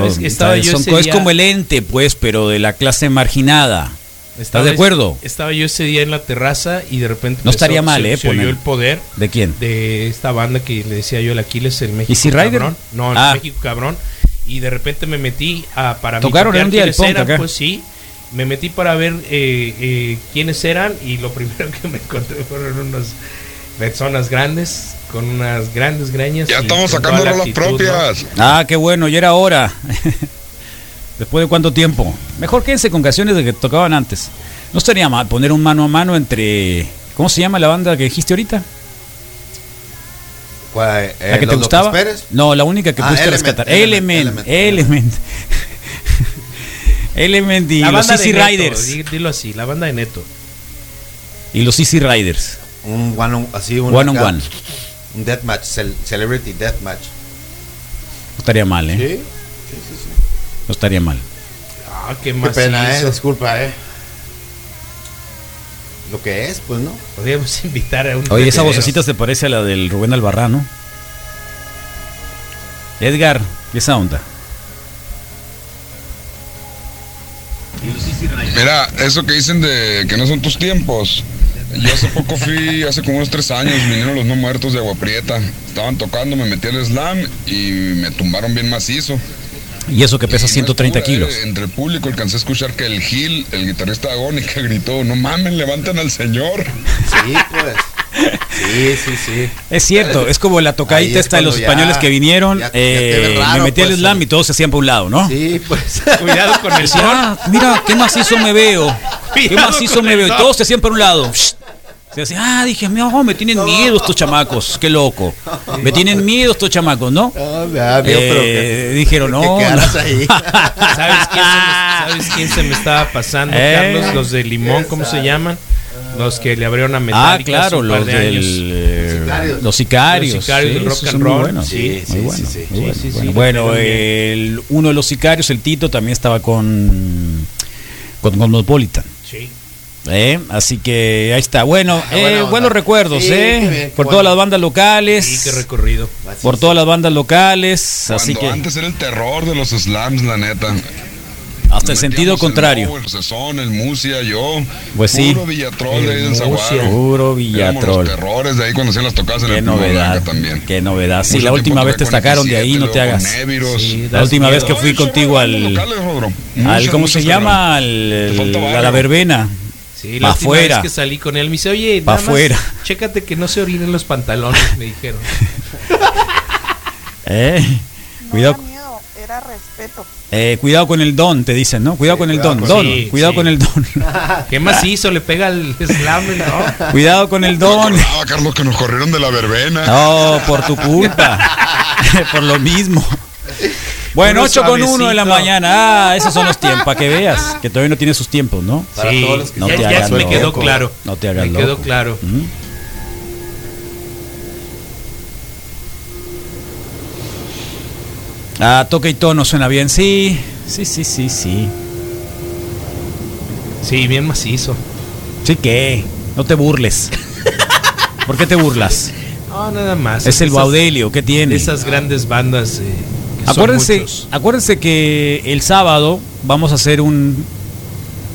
es día- como el ente, pues, pero de la clase marginada. ¿Estás de acuerdo? Estaba yo ese día en la terraza y de repente. No estaría mal, se, ¿eh? Se el poder ¿De quién? de esta banda que le decía yo el Aquiles, el México ¿Easy Rider? Cabrón. No, el Ah. México Cabrón. Y de repente me metí a, para Tocaron un día punk eran, acá. Pues sí. Me metí para ver eh, eh, quiénes eran y lo primero que me encontré fueron unas personas grandes con unas grandes greñas. Ya y estamos sacando la rolas actitud, ¿no? propias. Ah, qué bueno, ya era hora. Después de cuánto tiempo. Mejor quédense con canciones de que tocaban antes. No estaría mal poner un mano a mano entre. ¿Cómo se llama la banda que dijiste ahorita? ¿Cuál, eh, ¿La que te gustaba? Pérez? No, la única que Ah, pudiste Element, rescatar. Element, Element, Element. Element y La los Easy Neto, Riders. di- Dilo así, la banda de Neto. Y los Easy Riders. Un one on, así, un, One on acá, one. Un deathmatch, cel- celebrity deathmatch. No estaría mal, ¿eh? Sí. No estaría mal. Ah, qué Qué pena, eh. Disculpa, eh. Lo que es, pues, ¿no? Podríamos invitar a un. Oye, esa vocecita se parece a la del Rubén Albarrán, ¿no? Edgar, ¿qué esa onda? Mira, eso que dicen de que no son tus tiempos. Yo hace poco fui, hace como unos tres años, vinieron los no muertos de Agua Prieta. Estaban tocando, me metí al slam y me tumbaron bien macizo. Y eso que pesa 130 Pura, kilos. eh, Entre el público alcancé a escuchar que el Gil, el guitarrista Agónica, gritó, no mamen, levanten al señor. Sí, pues. Sí, sí, sí. Es cierto, es como la tocadita es esta de los ya- españoles que vinieron. ya- ya te eh, raro, me metí al pues, slam sí. y todos se hacían por un lado, ¿no? Sí, pues. Cuidado con el. "Ah, mira, qué macizo me veo. Qué Cuidado macizo con me veo. Y todos se hacían por un lado. Se decía, ah, dije, no, me tienen miedo estos chamacos. Qué loco. Me tienen miedo estos chamacos, ¿no? Ah, Eh, dijeron, no. que quedaras no". ahí. ¿Sabes quién, se me, sabes quién se me estaba pasando, Eh. Carlos? Los de Limón, ¿cómo se llaman? Los que le abrieron a Ah, Metallica claro, hace un par los de del. eh, sicarios. Los sicarios. Los sicarios sí, del rock and roll. buenos, Sí, sí, sí, bueno. Bueno, el- uno de los sicarios, el Tito, también estaba con. con Cosmopolitan. ¿Eh? Así que ahí está. Bueno, Ah, eh, buenos recuerdos, Sí, qué ¿eh? bien, qué por bueno. todas las bandas locales. Sí, qué recorrido. por todas las bandas locales. Así que. antes era el terror de los slams, la neta. Hasta el sentido contrario. El Sesón, el Musia, yo. Pues sí. Puro Villatrol de ahí del Musia. Zaguaro. Puro Éramos Villatrol. los terrores de ahí cuando hacían las tocadas en Qué el novedad. También. Qué novedad. Sí, Mucho la última vez te sacaron de ahí, F7, no te hagas. Sí, La última vez que fui Ay, contigo al. locales, Rodro. al Muchas, ¿Cómo se llama? Al, la verbena. Sí, Pa' la última afuera. vez que salí con él me dice, oye, Pa' nada más afuera. chécate que no se orinen los pantalones, me dijeron. Eh, cuidado, era miedo, era respeto. eh, cuidado con el don, te dicen, ¿no? Cuidado con el don. con- Don, Sí, cuidado sí. con el don. ¿Qué más hizo? Le pega el slam, ¿no? cuidado con el don. acordaba, Carlos, que nos corrieron de la verbena. No, por tu culpa. por lo mismo. Bueno, Uno 8 con 1 de la mañana. Ah, esos son los tiempos, para que veas. Que todavía no tiene sus tiempos, ¿no? Para Sí, todos los que No ya, te ya hagas me quedó loco. claro. No te hagas Me quedó loco. claro. ¿Mm? Ah, toque y tono suena bien. Sí, sí, sí, sí, sí. Sí, bien macizo. Sí, que. No te burles. ¿Por qué te burlas? No, nada más. Es el Esas- Baudelio, ¿qué tiene? Esas grandes bandas. eh, Acuérdense, acuérdense que el sábado vamos a hacer un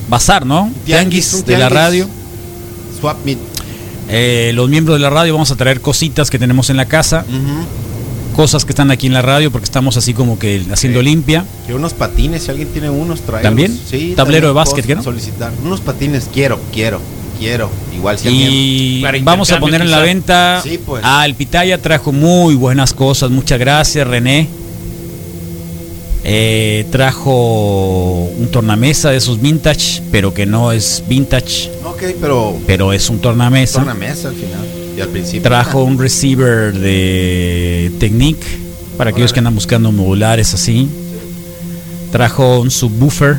bazar, ¿no? Tianguis, de la radio. Swap meet. Eh, los miembros de la radio vamos a traer cositas que tenemos en la casa, cosas que están aquí en la radio porque estamos así como que haciendo limpia. Quiero unos patines, si alguien tiene unos, trae. ¿También? Sí, Tablero también de básquet, puedo ¿qué no? Solicitar. Unos patines, quiero, quiero, quiero. Igual si Y alguien. vamos a poner en la venta. Sí, pues. Ah, el Pitaya trajo muy buenas cosas. Muchas gracias, René. Eh, trajo un tornamesa de esos vintage, pero que no es vintage, Ok, pero. pero es un tornamesa. Una mesa al final. Y al principio. Trajo un receiver de Technic para aquellos que andan buscando modulares así. Trajo un subwoofer.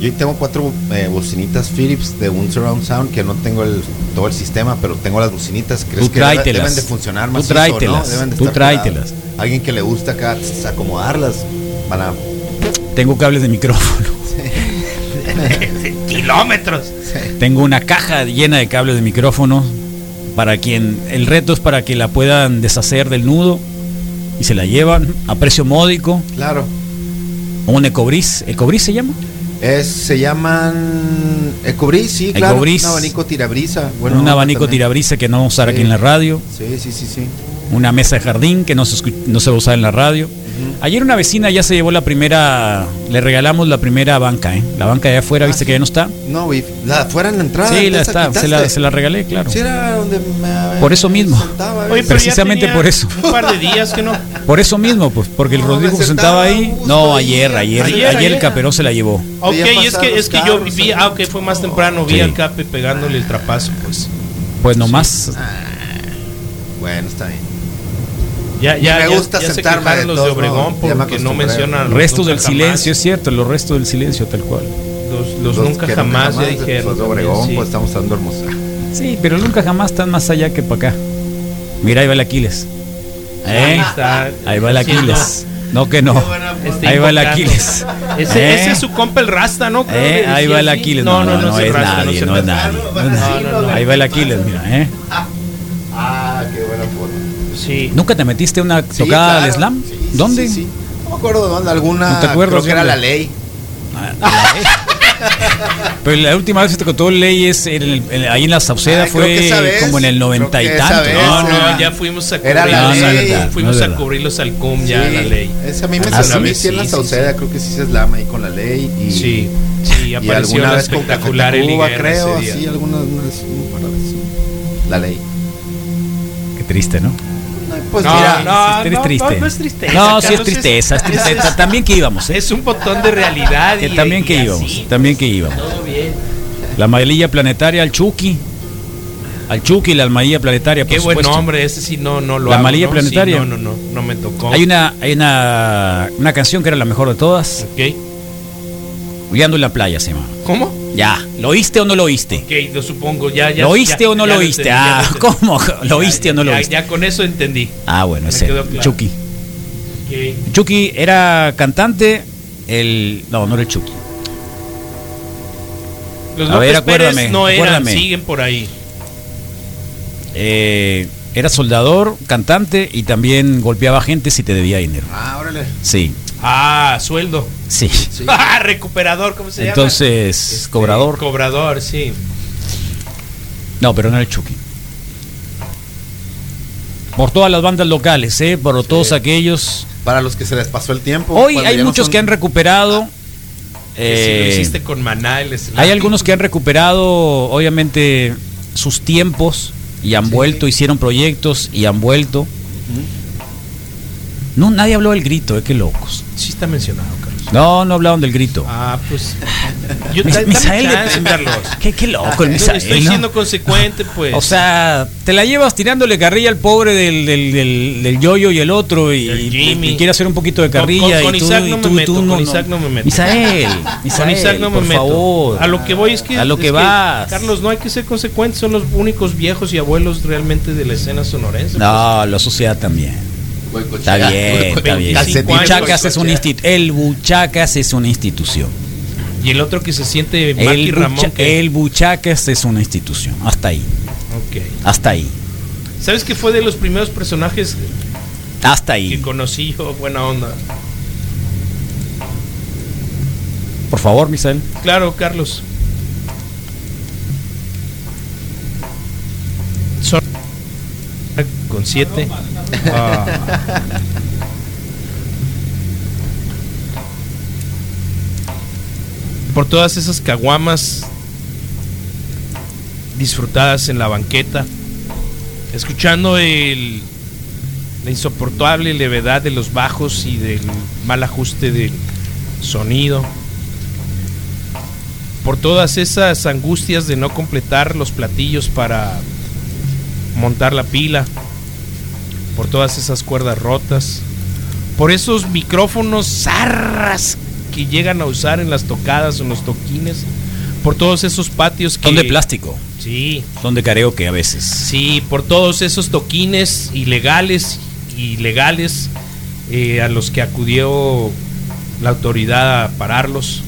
Yo tengo cuatro eh, bocinitas Philips de un surround sound que no tengo el, todo el sistema, pero tengo las bocinitas. ¿Crees Tú que deben de funcionar Tú más? tráetelas. Tú tráetelas. Alguien que le gusta acá acomodarlas para Tengo cables de micrófono. Kilómetros. Tengo una caja llena de cables de micrófono para quien el reto es para que la puedan deshacer del nudo y se la llevan a precio módico. Claro. Un Ecobris, ¿Ecobris se llama? Es, se llaman Ecobris, sí, claro. Ecobris. Un abanico tirabrisa. un abanico también. tirabrisa que no vamos a usar aquí en la radio. Sí, sí, sí, sí. Una mesa de jardín que no se, no se va a usar en la radio. Ayer una vecina ya se llevó la primera, le regalamos la primera banca, ¿eh? La banca de afuera, ¿viste que ya no está? No, güey. La, fuera en la entrada. Sí, la está, se la, se la regalé, claro. Sí, era donde me- Por eso mismo. sentaba, Oye, Precisamente por eso. Un par de días que no. Por eso mismo, pues, porque el Rodrigo se sentaba ahí. No, ayer, ayer, ayer, Ayer, el ayer. Caperón se la llevó. Ok, Veía es que, es que yo vi, ah, ok, fue más temprano, vi Sí. al Cape pegándole el trapazo, pues. Pues nomás. Bueno, está bien. Ya, ya, Me gusta ya se sentarme quejaron de los de Obregón me porque no mencionan los Restos del jamás. silencio, es cierto, los restos del silencio, tal cual. Los, los Los nunca que jamás, ya dijeron. de Obregón, también, sí. pues estamos dando hermosa. Sí, pero nunca jamás están más allá que para acá. Mira, ahí va el Aquiles. ¿Eh? Ahí está. Ahí va el Aquiles. No que no. Ahí va el. Aquiles. Ese, ¿Eh? ese es su compa el Rasta, ¿no? ¿Eh? Ahí va el. Aquiles. No, no, no, es nadie, el no es Rasta. nadie. No, no, no. Ahí va el Aquiles, mira, ¿eh? Ah, qué buena forma. Sí. ¿Nunca te metiste una Sí, tocada claro. al slam? Sí, ¿Dónde? sí, sí. No me acuerdo de dónde, alguna. ¿No te acuerdas Creo que era la ley. Pero la última vez que te contó leyes en el- en- ahí en la Sauceda Ay, fue vez, como en el noventa y tanto. vez. No, no, Era- ya fuimos a era cubrir la los ley. No es fuimos a verdad. cubrirlos al CUM ya Sí, la ley. Esa a mí me Ah, mí sí, sí en la Sauceda, sí. creo que sí se eslama ahí con la ley. Y, Sí, sí, y apareció alguna la vez con espectacular Eli Tacuba, Guerra creo, sí, algunas unas- un par de veces. La ley. Qué triste, ¿no? Pues No, mira, no, no, triste. no, es tristeza. No, sí es tristeza, es tristeza. También que íbamos, ¿eh? Es un botón de realidad. Y- también que así, íbamos, también que íbamos. Todo bien. La amarilla planetaria al Chucky. Al Chucky, la amarilla planetaria, por Qué buen nombre, ese sí no, no lo La ¿no? planetaria. Sí, no, no, no, no me tocó. Hay una, hay una, una canción que era la mejor de todas. Ok. Guiando en la playa se llama. ¿Cómo? Ya, ¿lo oíste o no lo oíste? Ok, lo supongo, ya, ya. ¿Lo oíste ya- o no lo oíste? Ah. ¿cómo? ¿Lo oíste o no lo oíste? Ya con eso entendí. Ah, bueno, Me ese. claro. Chucky. Chucky era cantante. El. No, no era el Chucky. Los A López ver, Pérez acuérdame, no eran, acuérdame. siguen por ahí. Eh, era soldador, cantante y también golpeaba gente si te debía dinero. Ah, órale. Sí, Ah, sueldo. sí. Ah, recuperador, ¿cómo se llama? Entonces, Este, cobrador. Cobrador, sí. No, pero no era el Chucky. Por todas las bandas locales, ¿eh? Por todos aquellos. Para los que se les pasó el tiempo. Hoy hay no muchos son- que han recuperado. Que si lo eh, hiciste con Maná, el slam. hay algunos que han recuperado, obviamente, sus tiempos y han vuelto, hicieron proyectos y han vuelto. No, nadie habló del grito, ¿eh? Qué locos. Sí está mencionado, Carlos. No, no hablaron del grito. Ah, pues. Yo, Mis- Misael de- chance, Carlos. Qué, qué loco el No, Misael, Estoy ¿no? siendo consecuente, pues. O sea, te la llevas tirándole carrilla al pobre del, del, del, del yoyo y el otro y, El y- Jimmy. y quiere hacer un poquito de carrilla con, con y tú, Isaac y no me meto, tú con Isaac no me meto. Misael, con Misael, Isaac no me por meto. favor. A lo que voy es que. A lo es que vas. Carlos, no hay que ser consecuentes. Son los únicos viejos y abuelos realmente de la escena sonorense. No, la sociedad también. Está bien, está bien. Calcetín. Buchacas es un institu- el Buchacas es una institución. Y el otro que se siente Marky El, Ramón. bucha- que- el Buchacas es una institución. Hasta ahí. Hasta ahí. ¿Sabes que fue de los primeros personajes Hasta ahí. que conocí yo? Buena onda. Por favor, Misael. Claro, Carlos. Son con siete. Ah. Por todas esas caguamas disfrutadas en la banqueta, escuchando el, la insoportable levedad de los bajos y del mal ajuste del sonido por todas esas angustias de no completar los platillos para montar la pila, por todas esas cuerdas rotas, por esos micrófonos zarras que llegan a usar en las tocadas o en los toquines, por todos esos patios que... Son de plástico. Sí. Son de karaoke a veces. Sí, por todos esos toquines ilegales y legales eh, a los que acudió la autoridad a pararlos.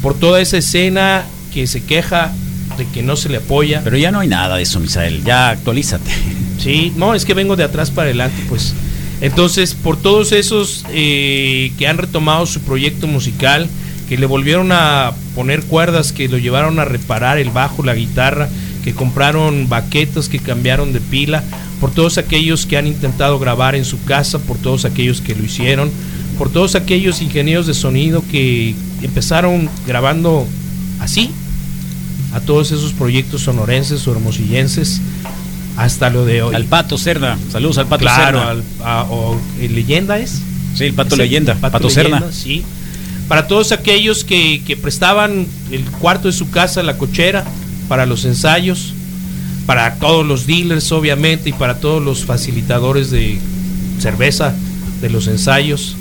Por toda esa escena que se queja de que no se le apoya. Pero ya no hay nada de eso, Misael. Ya actualízate. Sí, no, es que vengo de atrás para adelante, pues. Entonces, por todos esos eh, que han retomado su proyecto musical, que le volvieron a poner cuerdas, que lo llevaron a reparar el bajo, la guitarra, que compraron baquetas, que cambiaron de pila, por todos aquellos que han intentado grabar en su casa, por todos aquellos que lo hicieron, por todos aquellos ingenieros de sonido que empezaron grabando así, a todos esos proyectos sonorenses o hermosillenses hasta lo de hoy. Al Pato Cerda. Saludos al Pato claro, Cerda. al- a- o, leyenda es. Sí, el Pato el Leyenda. Pato, Leyenda, Cerda. sí. Para todos aquellos que, que prestaban el cuarto de su casa, la cochera, para los ensayos, para todos los dealers, obviamente, y para todos los facilitadores de cerveza de los ensayos,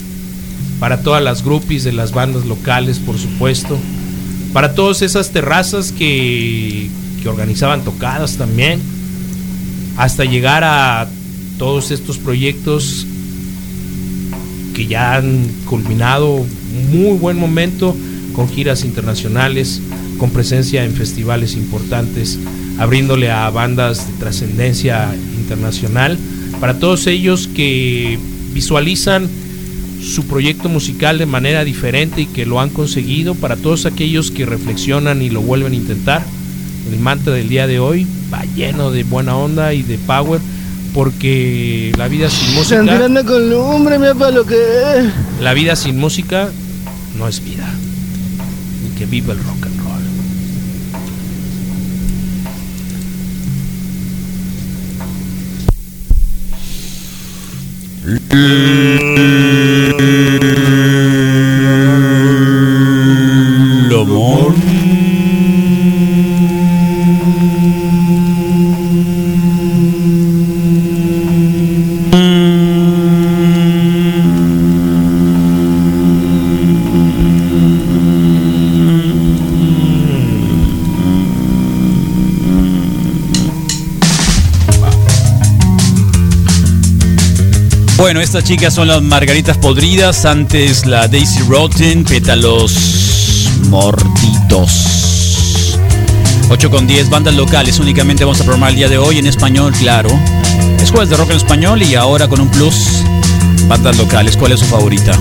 para todas las groupies de las bandas locales, por supuesto, para todas esas terrazas que, que organizaban tocadas también, hasta llegar a todos estos proyectos que ya han culminado un muy buen momento con giras internacionales, con presencia en festivales importantes, abriéndole a bandas de trascendencia internacional, para todos ellos que visualizan su proyecto musical de manera diferente y que lo han conseguido, para todos aquellos que reflexionan y lo vuelven a intentar. El mantra del día de hoy va lleno de buena onda y de power porque la vida sin música con lumbre, mira para lo que es. la vida sin música no es vida. Y que viva el rock and roll. Lomón. Estas chicas son las margaritas podridas, antes la Daisy Rotten, pétalos mordidos. 8 con 10, bandas locales, únicamente vamos a programar el día de hoy en español, claro. Es jueves de rock en español y ahora con un plus, bandas locales, ¿cuál es su favorita?